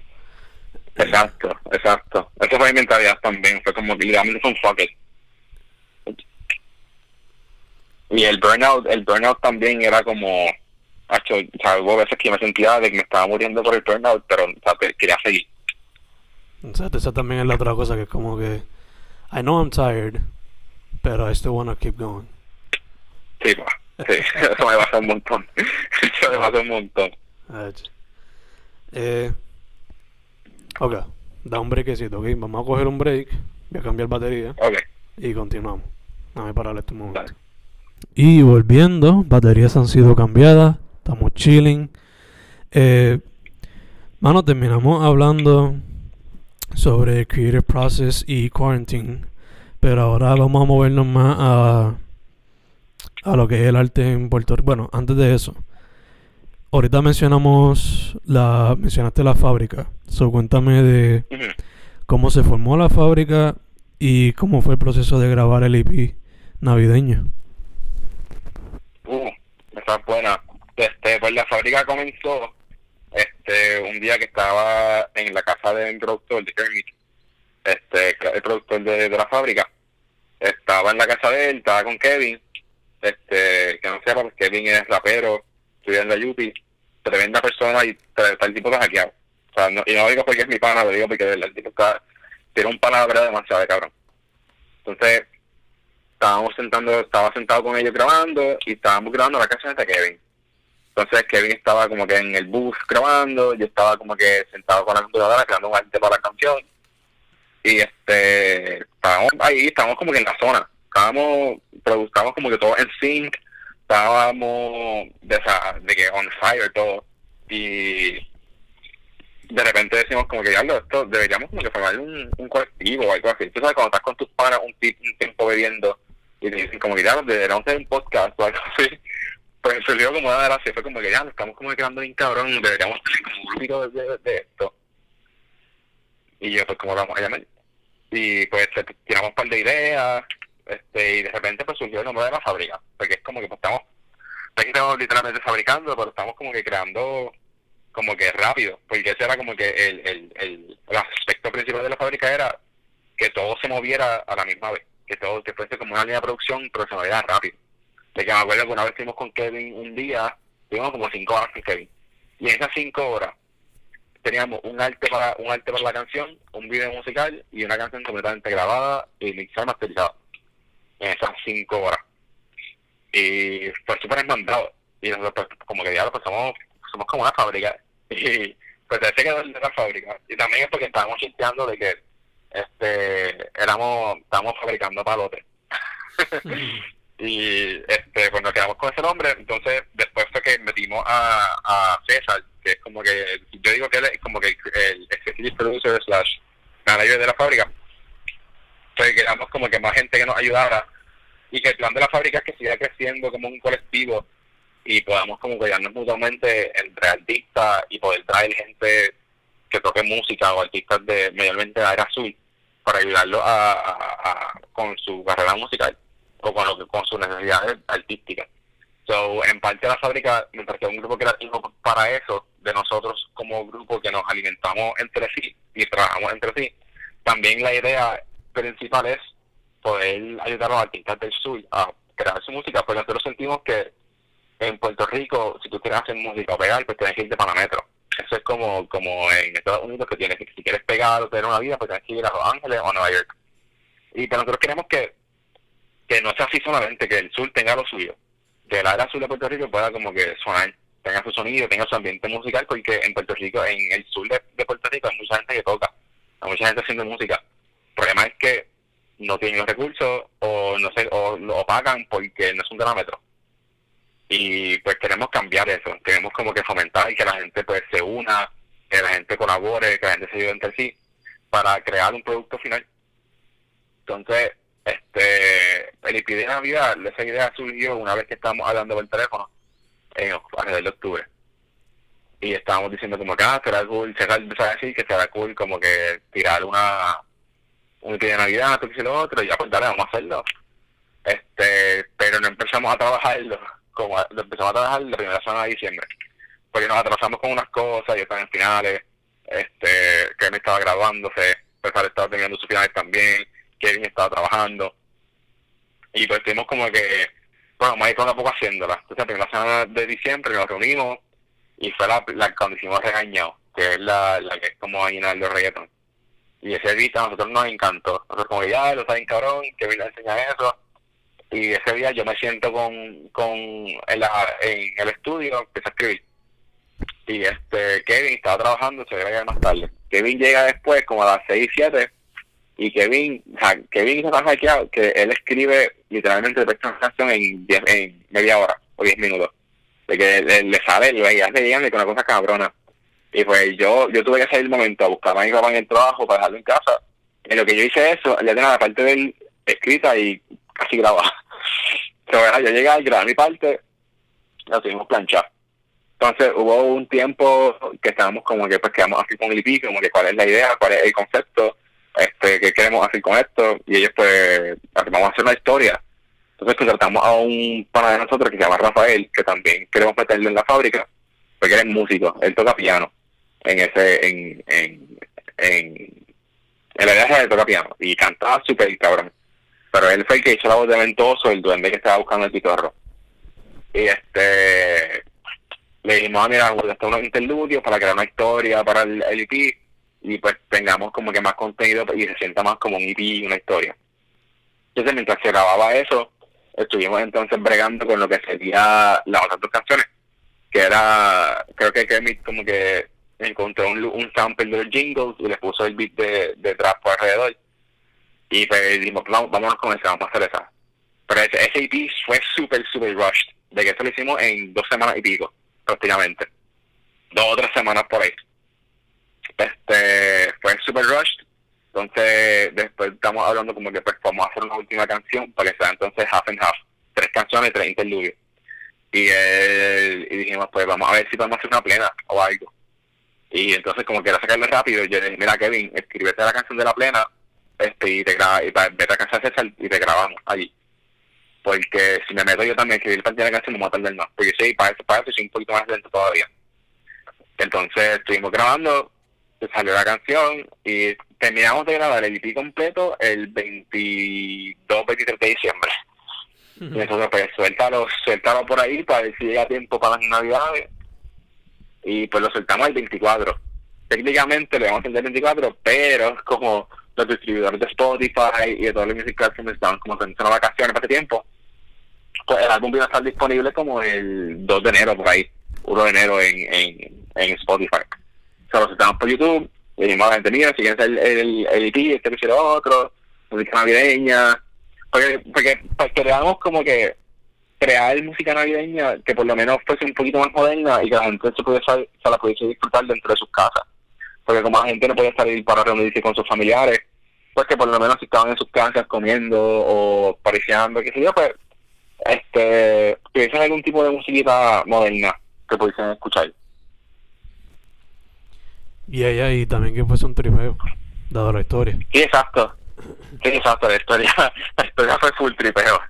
Exacto, exacto. Esa fue mi mentalidad también. Fue como que literalmente fue un fuck it. Y el burnout, el burnout también era como, hecho, o sea, hubo veces que me sentía de que me estaba muriendo por el burnout, pero quería seguir. Exacto, esa también es la otra cosa que es como que, I know I'm tired, pero I still wanna keep going. Sí, pa. sí, [laughs] eso me pasa un montón. [laughs] eso me pasa un montón. Eh, Ok, da un breakcito, ok. Vamos a coger un break. Voy a cambiar batería. Ok. Y continuamos. Dame pararle este momento. Y volviendo, baterías han sido cambiadas. Estamos chilling. Eh, mano, terminamos hablando sobre Creative Process y Quarantine. Pero ahora vamos a movernos más a, a lo que es el arte en Puerto Rico. Bueno, antes de eso. Ahorita mencionamos la mencionaste la fábrica. So, cuéntame de cómo se formó la fábrica y cómo fue el proceso de grabar el EP navideño. Uh, esa es buena. Este, pues la fábrica comenzó este un día que estaba en la casa de un productor de Kermit, este, el productor de, la fábrica. Estaba en la casa de él, estaba con Kevin, este, que no sepa, pues Kevin es rapero, estudia en la Yupi, tremenda persona y está el tipo que hackeado. O sea, no, y no digo porque es mi pana, lo digo porque el tipo está, tiene un palabra demasiado de cabrón. Entonces, estábamos sentando, estaba sentado con ellos grabando y estábamos grabando la canción de Kevin. Entonces Kevin estaba como que en el bus grabando, yo estaba como que sentado con la computadora creando un arte para la canción. Y este, estábamos ahí, estábamos como que en la zona. Estábamos, estábamos como que todo en sync estábamos de, esa, de que on fire todo y de repente decimos como que ya esto deberíamos como que formar un, un colectivo o algo así. Tú sabes, cuando estás con tus panas un, un tiempo bebiendo y te dicen como que ya deberíamos tener un podcast o algo así, pues surgió como una las fue como que ya estamos como quedando bien cabrón, deberíamos tener como un grupito de, esto. Y yo pues como vamos a llamar. Y pues tiramos un par de ideas, este y de repente pues surgió el nombre de la fábrica porque es como que pues, estamos estamos literalmente fabricando pero estamos como que creando como que rápido porque ese era como que el, el, el, aspecto principal de la fábrica era que todo se moviera a la misma vez que todo que fuese como una línea de producción pero se moviera rápido de que me acuerdo que una vez estuvimos con Kevin un día tuvimos como cinco horas con Kevin y en esas cinco horas teníamos un arte para un arte para la canción un video musical y una canción completamente grabada y mixada masterizada en esas cinco horas. Y fue súper hermandado. Y nosotros, pues, como que ya pues somos, somos como una fábrica. [laughs] Y pues ese quedó de la fábrica. Y también es porque estábamos chinteando de que este éramos, estábamos fabricando palotes. [laughs] [laughs] y este pues nos quedamos con ese nombre. Entonces, después fue que metimos a, a César, que es como que, yo digo que él es como que el executive producer slash manager de la fábrica pues queríamos como que más gente que nos ayudara y que el plan de la fábrica es que siga creciendo como un colectivo y podamos como cuidarnos mutuamente entre artistas y poder traer gente que toque música o artistas de mayormente de azul para ayudarlo a, con su carrera musical con lo que con sus necesidades artísticas. So, en parte de la fábrica, mientras que un grupo creativo para eso, de nosotros como grupo que nos alimentamos entre sí y trabajamos entre sí, también la idea principal es poder ayudar a los artistas del sur a crear su música, porque nosotros sentimos que en Puerto Rico, si tú quieres hacer música o pegar, pues tienes que irte para metro. Eso es como como en Estados Unidos, que tienes que, si quieres pegar o tener una vida, pues tienes que ir a Los Ángeles o a Nueva York. Y nosotros queremos que, que no sea así solamente, que el sur tenga lo suyo, que el área sur de Puerto Rico pueda como que sonar, tenga su sonido, tenga su ambiente musical, porque en Puerto Rico, en el sur de, Puerto Rico hay mucha gente que toca, hay mucha gente haciendo música. El problema es que no tienen los recursos o no sé o lo pagan porque no es un metro y pues queremos cambiar eso, queremos como que fomentar y que la gente pues se una, que la gente colabore, que la gente se ayude entre sí para crear un producto final. Entonces, este, el IP Navidad, esa idea surgió una vez que estábamos hablando por teléfono en alrededor de octubre. Y estábamos diciendo como que, ah, será cool, será, que será cool como que tirar una, un IP de Navidad, tú lo otro, y ya pues dale, vamos a hacerlo. Este, pero no empezamos a trabajarlo como empezamos a trabajar la primera semana de diciembre, porque nos atrasamos con unas cosas, y están en finales, este, Kevin estaba graduándose, Pesar estaba teniendo sus finales también, Kevin estaba trabajando, y pues tuvimos como que, bueno, vamos a ir poco a poco haciéndola. Entonces la primera semana de diciembre nos reunimos, y fue la, la cuando hicimos regañado, que es la, la que es como a los reggaeton. Y ese día a nosotros nos encantó. Nosotros como ya, lo saben cabrón, Kevin nos enseña eso y ese día yo me siento con, con en, la, en el estudio, empecé a escribir. Y este Kevin estaba trabajando, se veía más tarde. Kevin llega después, como a las 6, 7, y Kevin, sea, Kevin está tan hackeado que él escribe literalmente de una canción en, en media hora o 10 minutos. De que le, le hace llegan con una cosa cabrona. Y pues yo yo tuve que salir el momento a buscar a mi papá en el trabajo para dejarlo en casa. En lo que yo hice eso, ya tenía la parte de él escrita y casi grabada. [laughs] Pero yo llegué a grabar mi parte, lo tuvimos planchado. Entonces hubo un tiempo que estábamos como que pues quedamos así con el IP, como que cuál es la idea, cuál es el concepto, este, qué queremos hacer con esto, y ellos pues vamos a hacer una historia. Entonces pues tratamos a un pana de nosotros que se llama Rafael, que también queremos meterlo en la fábrica, porque él es músico, él toca piano en ese, en, en, en, en la de toca piano, y cantaba súper cabrón pero él fue el que hizo la voz de Ventoso, el duende que estaba buscando el pitorro. Y este le dijimos, ah, mira, voy a hacer unos interludios para crear una historia para el, el EP y pues tengamos como que más contenido y se sienta más como un EP y una historia. Entonces mientras se grababa eso, estuvimos entonces bregando con lo que sería las otras dos canciones, que era, creo que Kermit como que encontró un, un sample de los jingles y le puso el beat de, de trap por alrededor y pues dijimos, vamos, vámonos con esa, vamos a hacer esa. Pero ese, ese EP fue súper, súper rushed. De que eso lo hicimos en dos semanas y pico, prácticamente. Dos o tres semanas por ahí. Este, fue súper rushed. Entonces, después estamos hablando como que pues vamos a hacer una última canción para que sea entonces half and half. Tres canciones, tres interludios. Y, eh, y dijimos, pues vamos a ver si podemos hacer una plena o algo. Y entonces, como que era sacarle rápido, yo le dije, mira, Kevin, escríbete la canción de la plena este y te graba, y vete a casa y te grabamos allí. Porque si me meto yo también a escribir parte de la canción, no me voy a tardar más. Porque sí, para eso, para eso soy un poquito más lento todavía. Entonces estuvimos grabando, salió la canción y terminamos de grabar el EP completo el 22, 23 de diciembre. Y entonces pues suéltalo, suéltalo por ahí para ver si llega tiempo para las navidades. Y pues lo soltamos el 24. Técnicamente lo vamos a el 24, pero como los distribuidores de Spotify y de todos los music platforms estaban como en vacaciones para ese tiempo, pues el álbum iba a estar disponible como el 2 de enero por ahí, 1 de enero en, en, en Spotify. O sea, los estamos por YouTube, y dijimos a la gente, mira, quieren el, el, el EP, este que otro, música navideña, porque, porque, pues, queríamos como que crear música navideña que por lo menos fuese un poquito más moderna y que la gente se, pudiese, se la pudiese disfrutar dentro de sus casas porque como la gente no podía salir para reunirse con sus familiares, pues que por lo menos si estaban en sus casas comiendo o pariciando, qué sé yo, pues este, ¿tuviesen algún tipo de musiquita moderna que pudiesen escuchar? Y ella, y también que fuese un tripeo, dado la historia. Sí, exacto. Sí, exacto, la historia, [laughs] la historia fue full tripeo.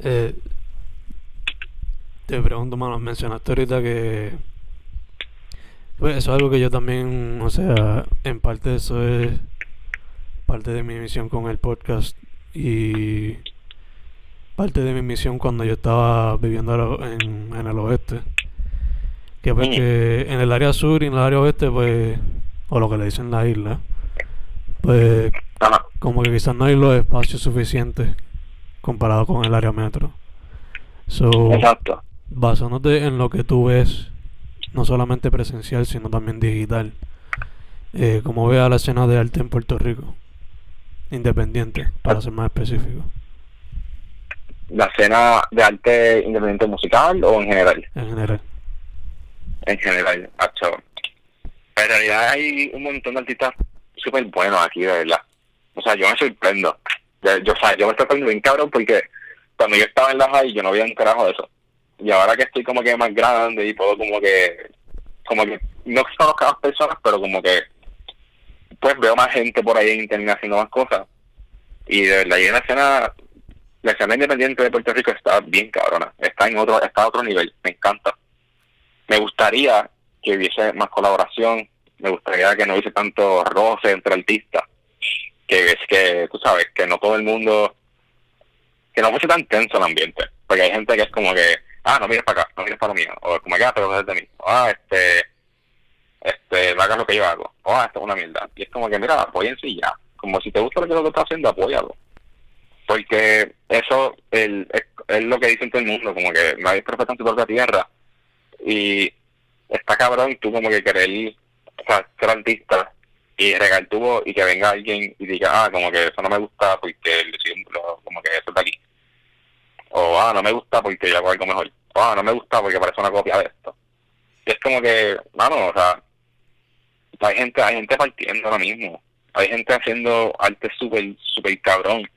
Eh, te pregunto, mano, mencionaste ahorita que pues eso es algo que yo también, o sea, en parte eso es parte de mi misión con el podcast y parte de mi misión cuando yo estaba viviendo en, en el oeste. Que pues que en el área sur y en el área oeste, pues, o lo que le dicen la isla, pues como que quizás no hay los espacios suficientes comparado con el área metro. So, Exacto. Basándote en lo que tú ves, no solamente presencial, sino también digital, eh, como ve a la escena de arte en Puerto Rico, independiente, para ser más específico. ¿La escena de arte independiente musical o en general? En general. En general, hecho. En realidad hay un montón de artistas súper buenos aquí, de verdad. O sea, yo me sorprendo. Yo, o sea, yo me estoy sorprendiendo bien cabrón porque cuando yo estaba en la high yo no había un carajo de eso. Y ahora que estoy como que más grande y puedo como que, como que, no conozco a las personas, pero como que, pues veo más gente por ahí en internet haciendo más cosas. Y de verdad, y en la escena, la escena independiente de Puerto Rico está bien cabrona. Está en otro, está a otro nivel. Me encanta. Me gustaría que hubiese más colaboración. Me gustaría que no hubiese tanto roce entre artistas. Que es que, tú sabes, que no todo el mundo, que no fuese tan tenso el ambiente. Porque hay gente que es como que, ah, no mires para acá, no mires para lo mío. O como que, ah, pero es de mí. ah, este, este, no hagas lo que yo hago. O, ah, esto es una mierda. Y es como que, mira, apóyense y ya. Como si te gusta lo que lo estás haciendo, apóyalo. Porque eso el, es, lo que dicen todo el mundo, como que nadie es perfecto en propia tierra. Y está cabrón tú como que querer o sea, ser artista y regar tubo y que venga alguien y diga, ah, como que eso no me gusta porque como que eso es de aquí. O, ah, no me gusta porque yo hago algo mejor. O, ah, no me gusta porque parece una copia de esto. Es como que, mano, o sea, hay gente, hay gente partiendo ahora mismo. Hay gente haciendo arte súper, súper cabrón.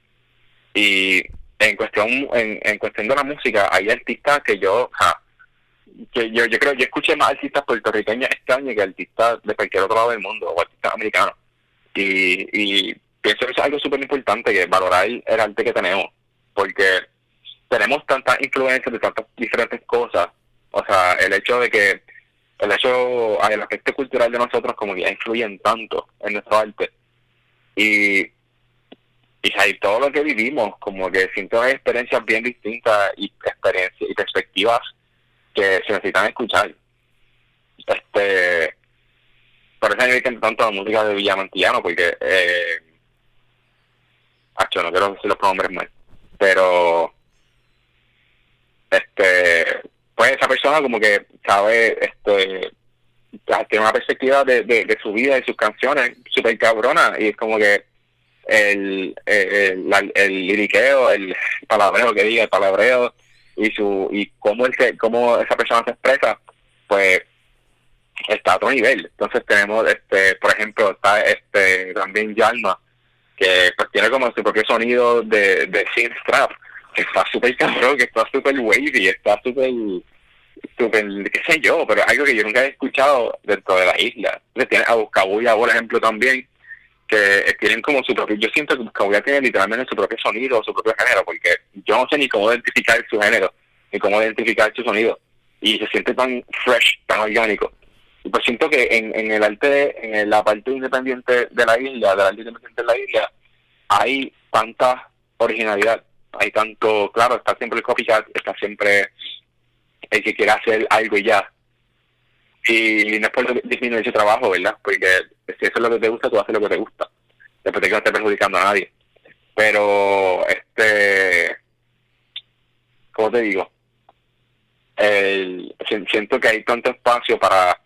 Y en cuestión, en, en cuestión de la música, hay artistas que yo, o que yo, yo creo, yo escuché más artistas puertorriqueños este que artistas de cualquier otro lado del mundo, o artistas americanos. Y, y pienso que es algo súper importante, que valorar el arte que tenemos, porque tenemos tantas influencias de tantas diferentes cosas, o sea, el hecho de que el hecho, el aspecto cultural de nosotros como ya influyen tanto en nuestro arte. Y, y hay todo lo que vivimos, como que siento experiencias bien distintas y experiencias y perspectivas que se necesitan escuchar. Este, por eso me encanta tanto la música de Villamantillano, porque, eh, no quiero decir los pronombres mal, pero, este, pues esa persona como que sabe, este, tiene una perspectiva de, su vida y sus canciones súper cabrona, y es como que el, el, el liriqueo, el palabreo que diga, el palabreo, y su y cómo, el que, cómo esa persona se expresa, pues está a otro nivel. Entonces tenemos, este por ejemplo, está este también Yalma, que pues tiene como su propio sonido de, de strap que está súper cabrón, que está súper wavy, está súper, súper, qué sé yo, pero algo que yo nunca he escuchado dentro de la isla. Entonces tiene a Buscabulla, por ejemplo, también, que tienen como su propio, yo siento que Buscabulla tiene literalmente su propio sonido, su propio género, porque yo no sé ni cómo identificar su género, ni cómo identificar su sonido, y se siente tan fresh, tan orgánico. Y pues siento que en, en el arte, en la parte independiente de la isla, del arte independiente de la isla, hay tanta originalidad, hay tanto, claro, está siempre el copycat, está siempre el que quiera hacer algo y ya, y no es por disminuir ese trabajo, ¿verdad? Porque si eso es lo que te gusta, tú haces lo que te gusta. Después de que no estés perjudicando a nadie. Pero, este, ¿cómo te digo? El, siento que hay tanto espacio para,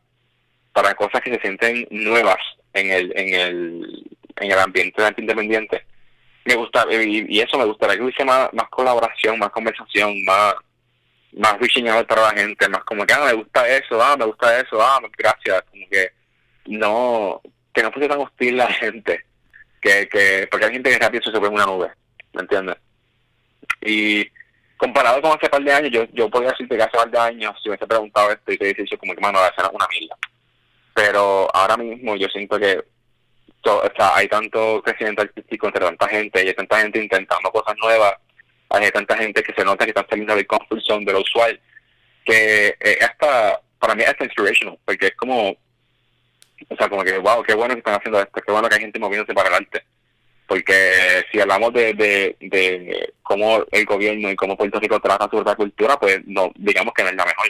para cosas que se sienten nuevas en el, en el, en el ambiente de independiente. Me gusta, y, eso me gustaría que hubiese más colaboración, más conversación, más más reaching para la gente, más como que, ah, me gusta eso, ah, me gusta eso, ah, gracias, como que no, que no fuese tan hostil la gente, que, que porque hay gente que rápido se sube en una nube, ¿me entiendes? Y comparado con hace par de años, yo, yo podría decirte que hace par de años, si hubiese preguntado esto y te hubiese dicho como que, mano, es una milla. Pero ahora mismo yo siento que o sea, hay tanto crecimiento artístico entre tanta gente, y hay tanta gente intentando cosas nuevas, hay tanta gente que se nota que están saliendo de compulsión de lo usual, que eh, hasta, para mí es inspirational, porque es como, o sea, como que, wow, qué bueno que están haciendo esto, qué bueno que hay gente moviéndose para adelante. Porque si hablamos de, de, cómo el gobierno y cómo Puerto Rico trata su otra cultura, pues no digamos que no es la mejor.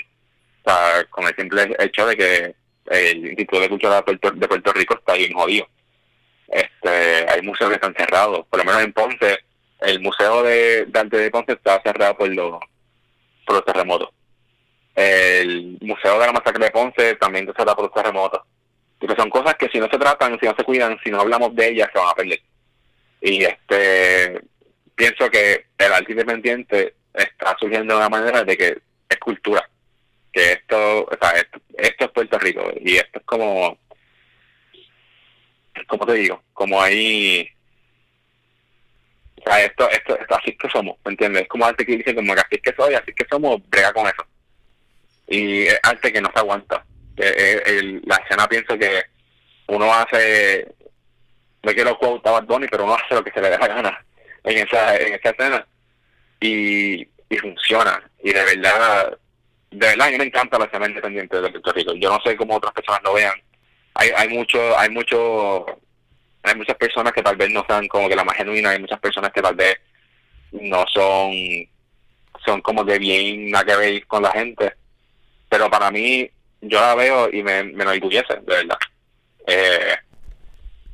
O sea, con el simple hecho de que el Instituto de Cultura de Puerto, de Puerto Rico está bien jodido. Este, hay museos que están cerrados, por lo menos en Ponce, el Museo de, Arte de Ponce está cerrado por los, por los terremotos. El Museo de la Masacre de Ponce también está cerrado por los terremotos. Porque son cosas que si no se tratan, si no se cuidan, si no hablamos de ellas, se van a perder. Y este pienso que el arte independiente está surgiendo de una manera de que es cultura. Que esto, o sea, esto, esto es Puerto Rico y esto es como como te digo, como hay o sea, esto, esto, así es que somos, ¿me entiendes? Es como arte que dice como que así es que soy, así que somos, brega con eso. Y es arte que no se aguanta. El, la escena pienso que uno hace, no quiero quote a Bad pero uno hace lo que se le da la gana en esa, en esa escena. Y, y funciona. Y de verdad, de verdad a mí me encanta la escena independiente de Puerto Rico. Yo no sé cómo otras personas lo vean, hay, hay mucho, hay mucho, hay muchas personas que tal vez no sean como que la más genuina, hay muchas personas que tal vez no son, son como de bien nada que ver con la gente, pero para mí yo la veo y me, me enorgullece, de verdad. Eh,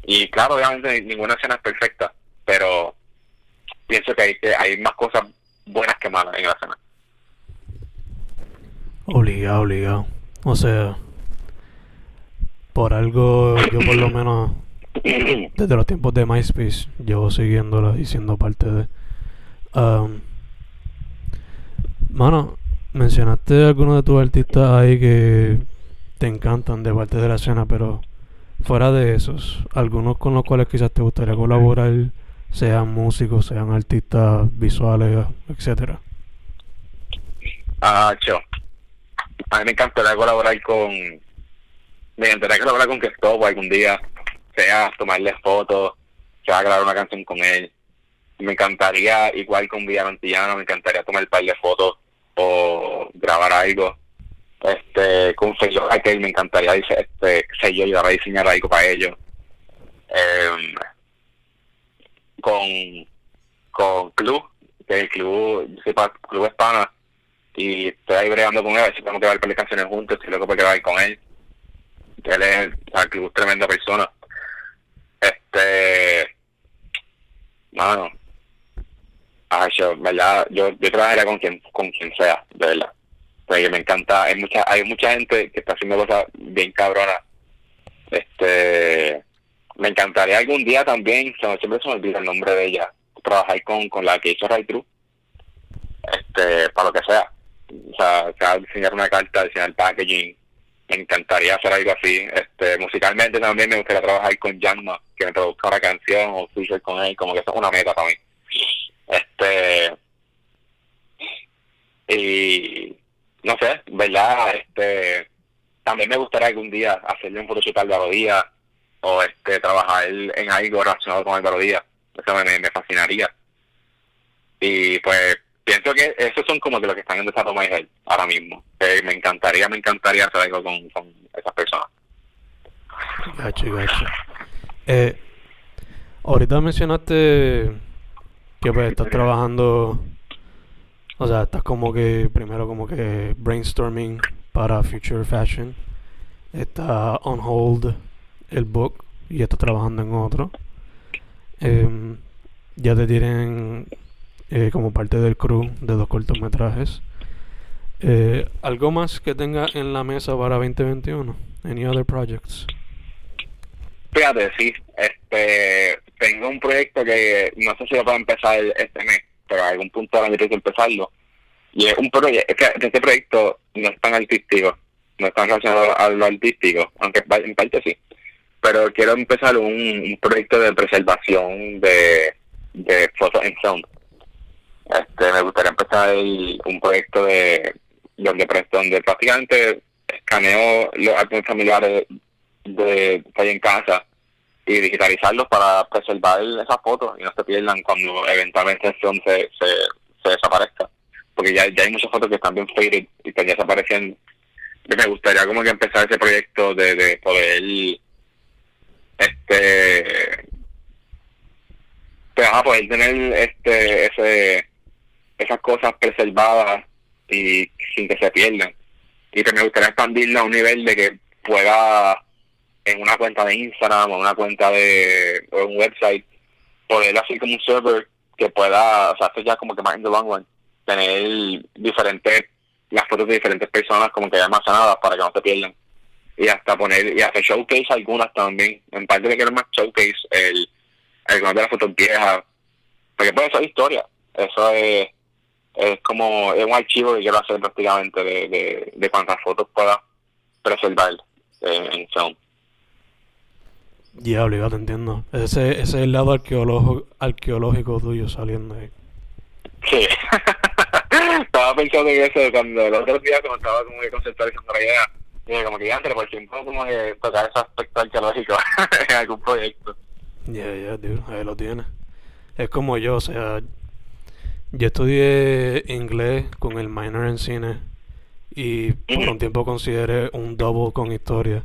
y claro, obviamente ninguna escena es perfecta, pero pienso que hay, que hay más cosas buenas que malas en la escena. Obligado, obligado. O sea, por algo, yo por lo menos, [coughs] desde los tiempos de MySpace, llevo siguiéndola y siendo parte de. Um, mano, mencionaste algunos de tus artistas ahí que te encantan de parte de la escena, pero fuera de esos, algunos con los cuales quizás te gustaría colaborar, sean músicos, sean artistas visuales, etcétera. Ah, yo. A mí me encantaría colaborar con me encantaría hablara con Cristóbal algún día, sea tomarle fotos, sea grabar una canción con él. Me encantaría, igual con Villano Antillano, me encantaría tomar un par de fotos o grabar algo. Este, con sello aquel me encantaría este, sello ayudar a diseñar algo para ellos. Eh, con, con Club, que el club, yo sepa, Club Hispana, y estoy ahí bregando con él, a si podemos grabar par de canciones juntos, estoy loco por grabar con él él es, o tremenda persona. Este, mano, yo, ¿verdad? Yo, yo trabajaría con quien, con quien sea, de verdad. Porque me encanta, hay mucha, hay mucha gente que está haciendo cosas bien cabronas. Este, me encantaría algún día también, siempre se me olvida el nombre de ella, trabajar con, con la que hizo Ray True, este, para lo que sea. O sea, sea diseñar una carta, diseñar packaging, me encantaría hacer algo así. Este, musicalmente también me gustaría trabajar con Janma, que me produzca una canción o feature con él, como que eso es una meta para mí. Este, y no sé, ¿verdad? Este, también me gustaría algún día hacerle un photoshoot al Barodía o este, trabajar en algo relacionado con el Barodía. Eso me, me fascinaría. Y pues pienso que esos son como que los que están en desarrollo ahora mismo. me encantaría, me encantaría hacer algo con, con esas personas. Gacho, gacho. Eh, ahorita mencionaste que pues estás trabajando, o sea, estás como que primero como que brainstorming para Future Fashion. Está on hold el book y estás trabajando en otro. Em, ya te tienen eh, como parte del crew de dos cortometrajes. Eh, ¿Algo más que tenga en la mesa para 2021? Any other projects? Fíjate, sí. Este, tengo un proyecto que no sé si lo puedo empezar este mes, pero a algún punto van que empezarlo. Y es un proyecto, este proyecto no es tan artístico, no es tan relacionado a lo artístico, aunque en parte sí. Pero quiero empezar un, proyecto de preservación de, de fotos en sound Este, me gustaría empezar un proyecto de donde, donde prácticamente escaneo los álbumes familiares de que hay en casa y digitalizarlos para preservar esas fotos y no se pierdan cuando eventualmente el film se, se, desaparezca. Porque ya, ya hay muchas fotos que están bien faded y desaparecen. Y Me gustaría como que empezar ese proyecto de, de poder este pues, ajá, poder tener este ese esas cosas preservadas y sin que se pierdan. Y que me gustaría expandirla a un nivel de que pueda en una cuenta de Instagram o una cuenta de o un website poder así como un server que pueda, o sea, esto ya como que más en the long run, tener diferentes, las fotos de diferentes personas como que almacenadas para que no se pierdan. Y hasta poner, y hacer showcase algunas también. En parte de que más showcase el, algunas de las fotos viejas. Porque puede ser historia. Eso es, es como, es un archivo que quiero hacer prácticamente de, de, de cuántas fotos pueda preservar en, en film. Ya, obligado, te entiendo. Ese, ese es el lado arqueológico, arqueológico tuyo saliendo ahí. Sí. [laughs] estaba pensando en eso cuando el otro día cuando estaba como que conceptualizando la idea. Dije como que antes por tiempo como que tocar ese aspecto arqueológico [laughs] en algún proyecto. Ya, ya, dude, ahí lo tienes. Es como yo, o sea, yo estudié inglés con el minor en cine y por un tiempo consideré un double con historia.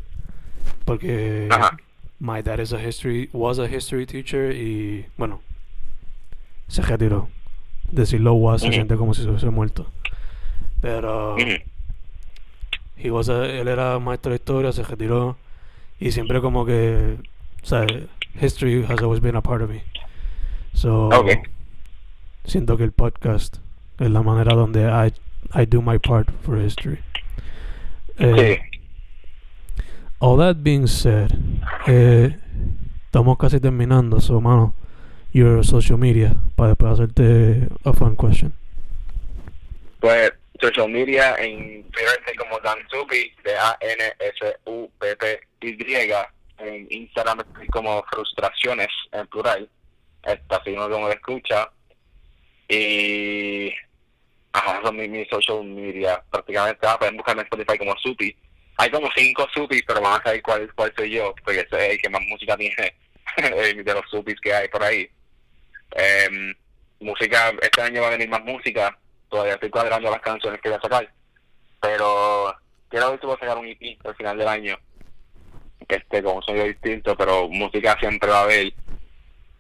Porque Ajá. my dad is a history, was a history teacher y, bueno, se retiró. Decirlo was se siente como si se hubiese muerto. Pero he was a- él era maestro de historia, se retiró y siempre como que, o sea, history has always been a part of me. So. Siento que el podcast es la manera donde I, I do my part for history. Eh, Sí. All that being said, eh, estamos casi terminando, so mano, your social media, para después hacerte a fun question. Pues social media en Twitter estoy como Dansupi, de A-N-S-U-P-P-Y. En Instagram estoy como Frustraciones en plural. Está así uno como lo escucha. Y. Ajá, son mis, mis social media. Prácticamente ah, pueden buscarme en Spotify como Supi. Hay como cinco Supis, pero van a saber cuál, cuál soy yo, porque ese es el que más música tiene [laughs] de los Supis que hay por ahí. Em, música, este año va a venir más música, todavía estoy cuadrando las canciones que voy a sacar, pero quiero ver si voy a sacar un EP al final del año, este con un sonido distinto, pero música siempre va a haber.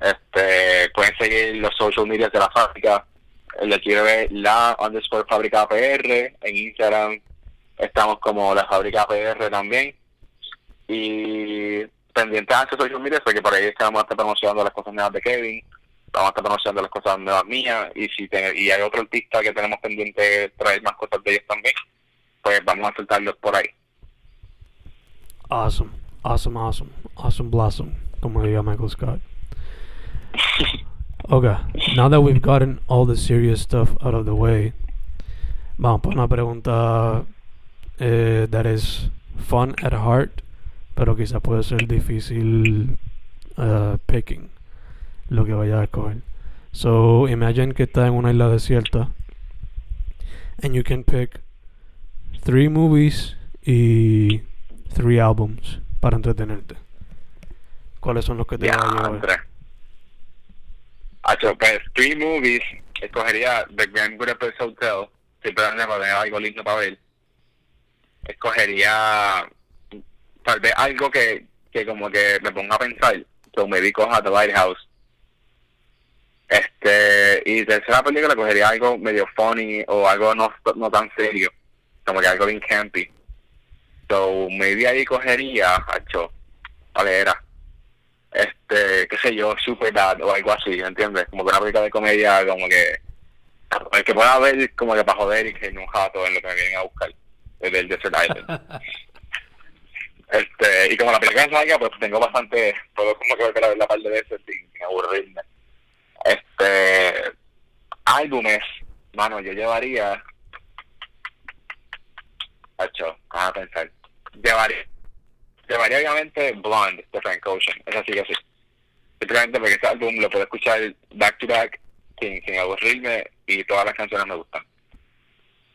Este, pueden seguir los social media de la fábrica, le quiero ver la underscore fábrica PR en Instagram, estamos como la fábrica PR también, y pendientes a social media, porque por ahí es que vamos a estar promocionando las cosas nuevas de Kevin, vamos a estar promocionando las cosas nuevas mías y si te- y hay otro artista que tenemos pendiente traer más cosas de ellos también pues vamos a soltarlos por ahí. Awesome, awesome, awesome, awesome blossom, como diría Michael Scott. Okay, now that we've gotten all the serious stuff out of the way, vamos por una pregunta eh, that is fun at heart, pero quizá puede ser difícil uh, picking lo que vaya a escoger. So imagine que estás en una isla desierta and you can pick three movies y three albums para entretenerte. ¿Cuáles son los que te ya vas a llevar? Hacho, pues three movies escogería The Grand Budapest Hotel siempre para tener algo lindo para ver. Escogería tal vez algo que, que como que me ponga a pensar so maybe coja The Lighthouse. Este y tercera película cogería algo medio funny o algo no, no tan serio como que algo bien campy. So maybe ahí cogería hacho ¿cuál era? Este qué sé yo Superbad o algo así ¿entiendes? como que una película de comedia como que el que pueda ver como que para joder y que en un jato en lo que me vienen a buscar desde el Desert Island [laughs] este y como la película es larga pues tengo bastante puedo como que volver a ver la parte de eso sin, sin aburrirme este álbumes mano yo llevaría Hacho, a pensar llevaría llevaría obviamente Blonde de Frank Ocean. Es así que sí. Simplemente porque ese álbum lo puedo escuchar back to back sin, sin aburrirme y todas las canciones me gustan.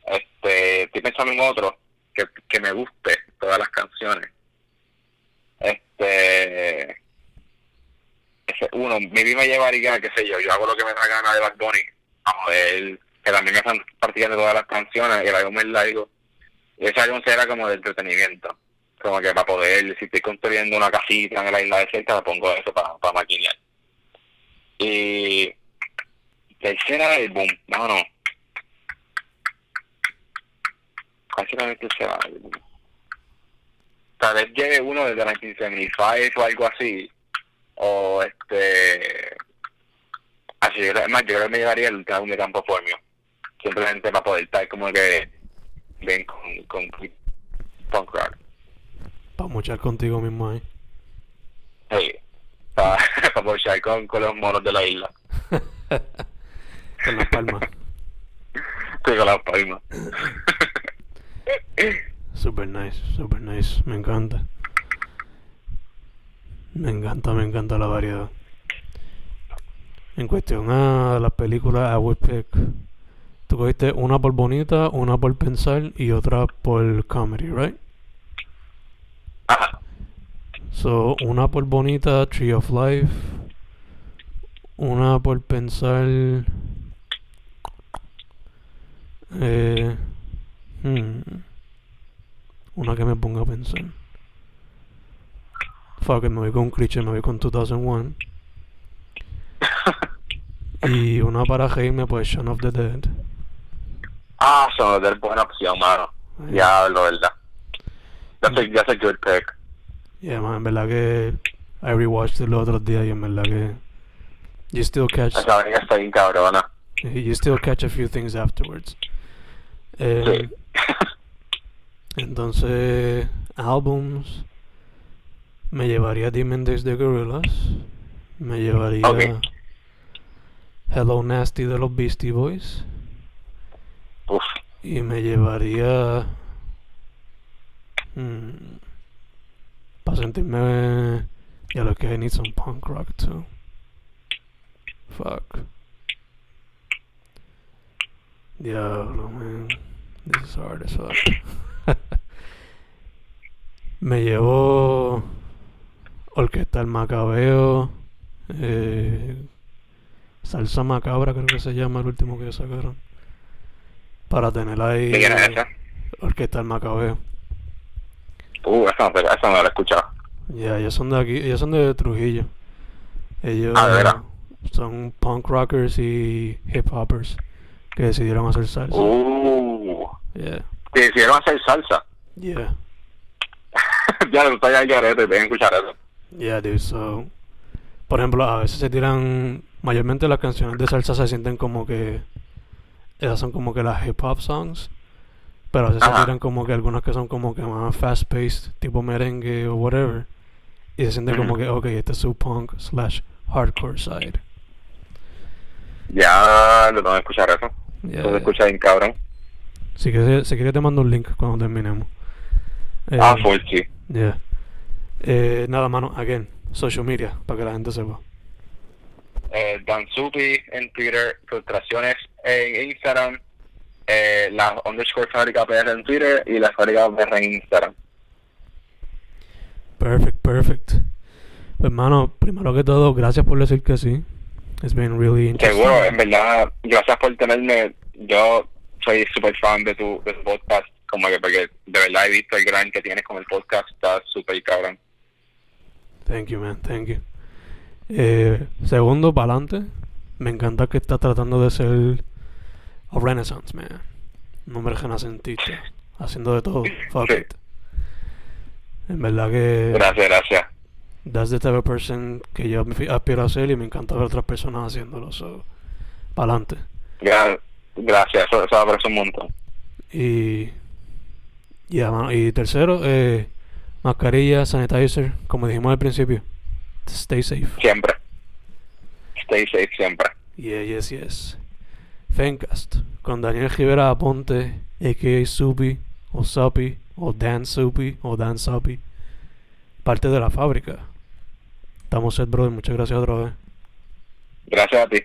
Este, estoy pensando en otro que, que me guste todas las canciones. Este, ese uno, vida me llevaría, qué sé yo, yo hago lo que me da gana de Bad Bunny, a ver, que también me están practicando todas las canciones, y el álbum es largo, y ese álbum será como de entretenimiento, como que para poder, si estoy construyendo una casita en la isla de cerca, le pongo eso para, para maquinear. Y tercera álbum, no, no. ¿Cuál será el? Tal vez lleve uno desde 1975 o algo así. O este. Así, yo yo creo que me llevaría el de Campo Formio. Simplemente para poder estar como que bien con, con punk rock. Para muchar contigo mismo ahí. Sí. Para, [laughs] poder con, con los monos de la isla. [laughs] Con las palmas. Sí, con las palmas. [laughs] Super nice, super nice. Me encanta. Me encanta, me encanta la variedad. En cuestión a las películas, I would pick. Tú cogiste una por bonita, una por pensar y otra por comedy, right? Ajá. So, una por bonita, Tree of Life. Una por pensar. Eh, hmm, una que me ponga a pensar. Fuck me voy con Creature, me voy con 2001. [laughs] y una para reírme, pues Shaun of the Dead. Ah, son de buena opción, mano. Ay, Diablo, ¿verdad? That's a, that's a good pick. Yeah, man, verdad que I rewatched it los otros días y en verdad que you still catch Esa vaina está bien cabrona. you still catch a few things afterwards. Eh, Sí. [laughs] Entonces, albums me llevaría Demon Days de Gorillaz, me llevaría Ok. Hello Nasty de los Beastie Boys Uf. y me llevaría para sentirme ya lo que I need some punk rock too. Fuck. Diablo, man. This is hard as fuck. [laughs] Me llevó Orquesta El Macabeo, eh, Salsa Macabra creo que se llama el último que sacaron. Para tener ahí ¿De quién es esa? Orquesta El Macabeo. Uh, esa no, esa no la he escuchado. Ya, ellos son de aquí, ellos son de Trujillo. Ellos Ah, ¿de veras? son punk rockers y hip hoppers que decidieron hacer salsa. Uh. Yeah, Te decidieron hacer salsa. yeah, [laughs] ya lo está ya el garete, ven a escuchar eso. yeah, dude. So, por ejemplo, a veces se tiran, mayormente las canciones de salsa se sienten como que, esas son como que las hip hop songs, pero a veces se tiran como que algunas que son como que más fast paced, tipo merengue o whatever, y se siente como que, ok, este es su punk slash hardcore side. Ya lo tengo que escuchar eso. Yeah, se yeah. escucha bien cabrón. Si quieres, si quieres te mando un link cuando terminemos. Eh, Ah, full, sí. yeah. Eh, nada, mano, again, social media, para que la gente sepa. Eh, Dan Supi en Twitter, Frustraciones en Instagram, eh, la underscore fábrica PR en Twitter y la fábrica PR en Instagram. Perfect, perfect. Pues, mano, primero que todo, gracias por decir que sí. It's been really interesting. Seguro, en verdad, gracias por tenerme. Yo soy súper fan de tu, de tu podcast, como que porque de verdad he visto el gran que tienes con el podcast, está súper cabrón. Thank you, man, thank you. Eh, segundo, para adelante, me encanta que estás tratando de ser a Renaissance, man. Un hombre renacentista, haciendo de todo. Fuck Sí. it. En verdad que Gracias, gracias. that's the type of person que yo aspiro a ser y me encanta ver otras personas haciéndolo. So, para adelante. Gra- gracias, eso, eso aprecio un montón. Y, ya, mano, y tercero, eh, mascarilla, sanitizer, como dijimos al principio. Stay safe. Siempre. Stay safe siempre. Yeah, yes, yes. Fencast, con Daniel Rivera Aponte, a.k.a. Supi, o Supi, o Dan Supi, o Dan Supi. Parte de la fábrica. Estamos set, brother. Muchas gracias otra vez. Gracias a ti.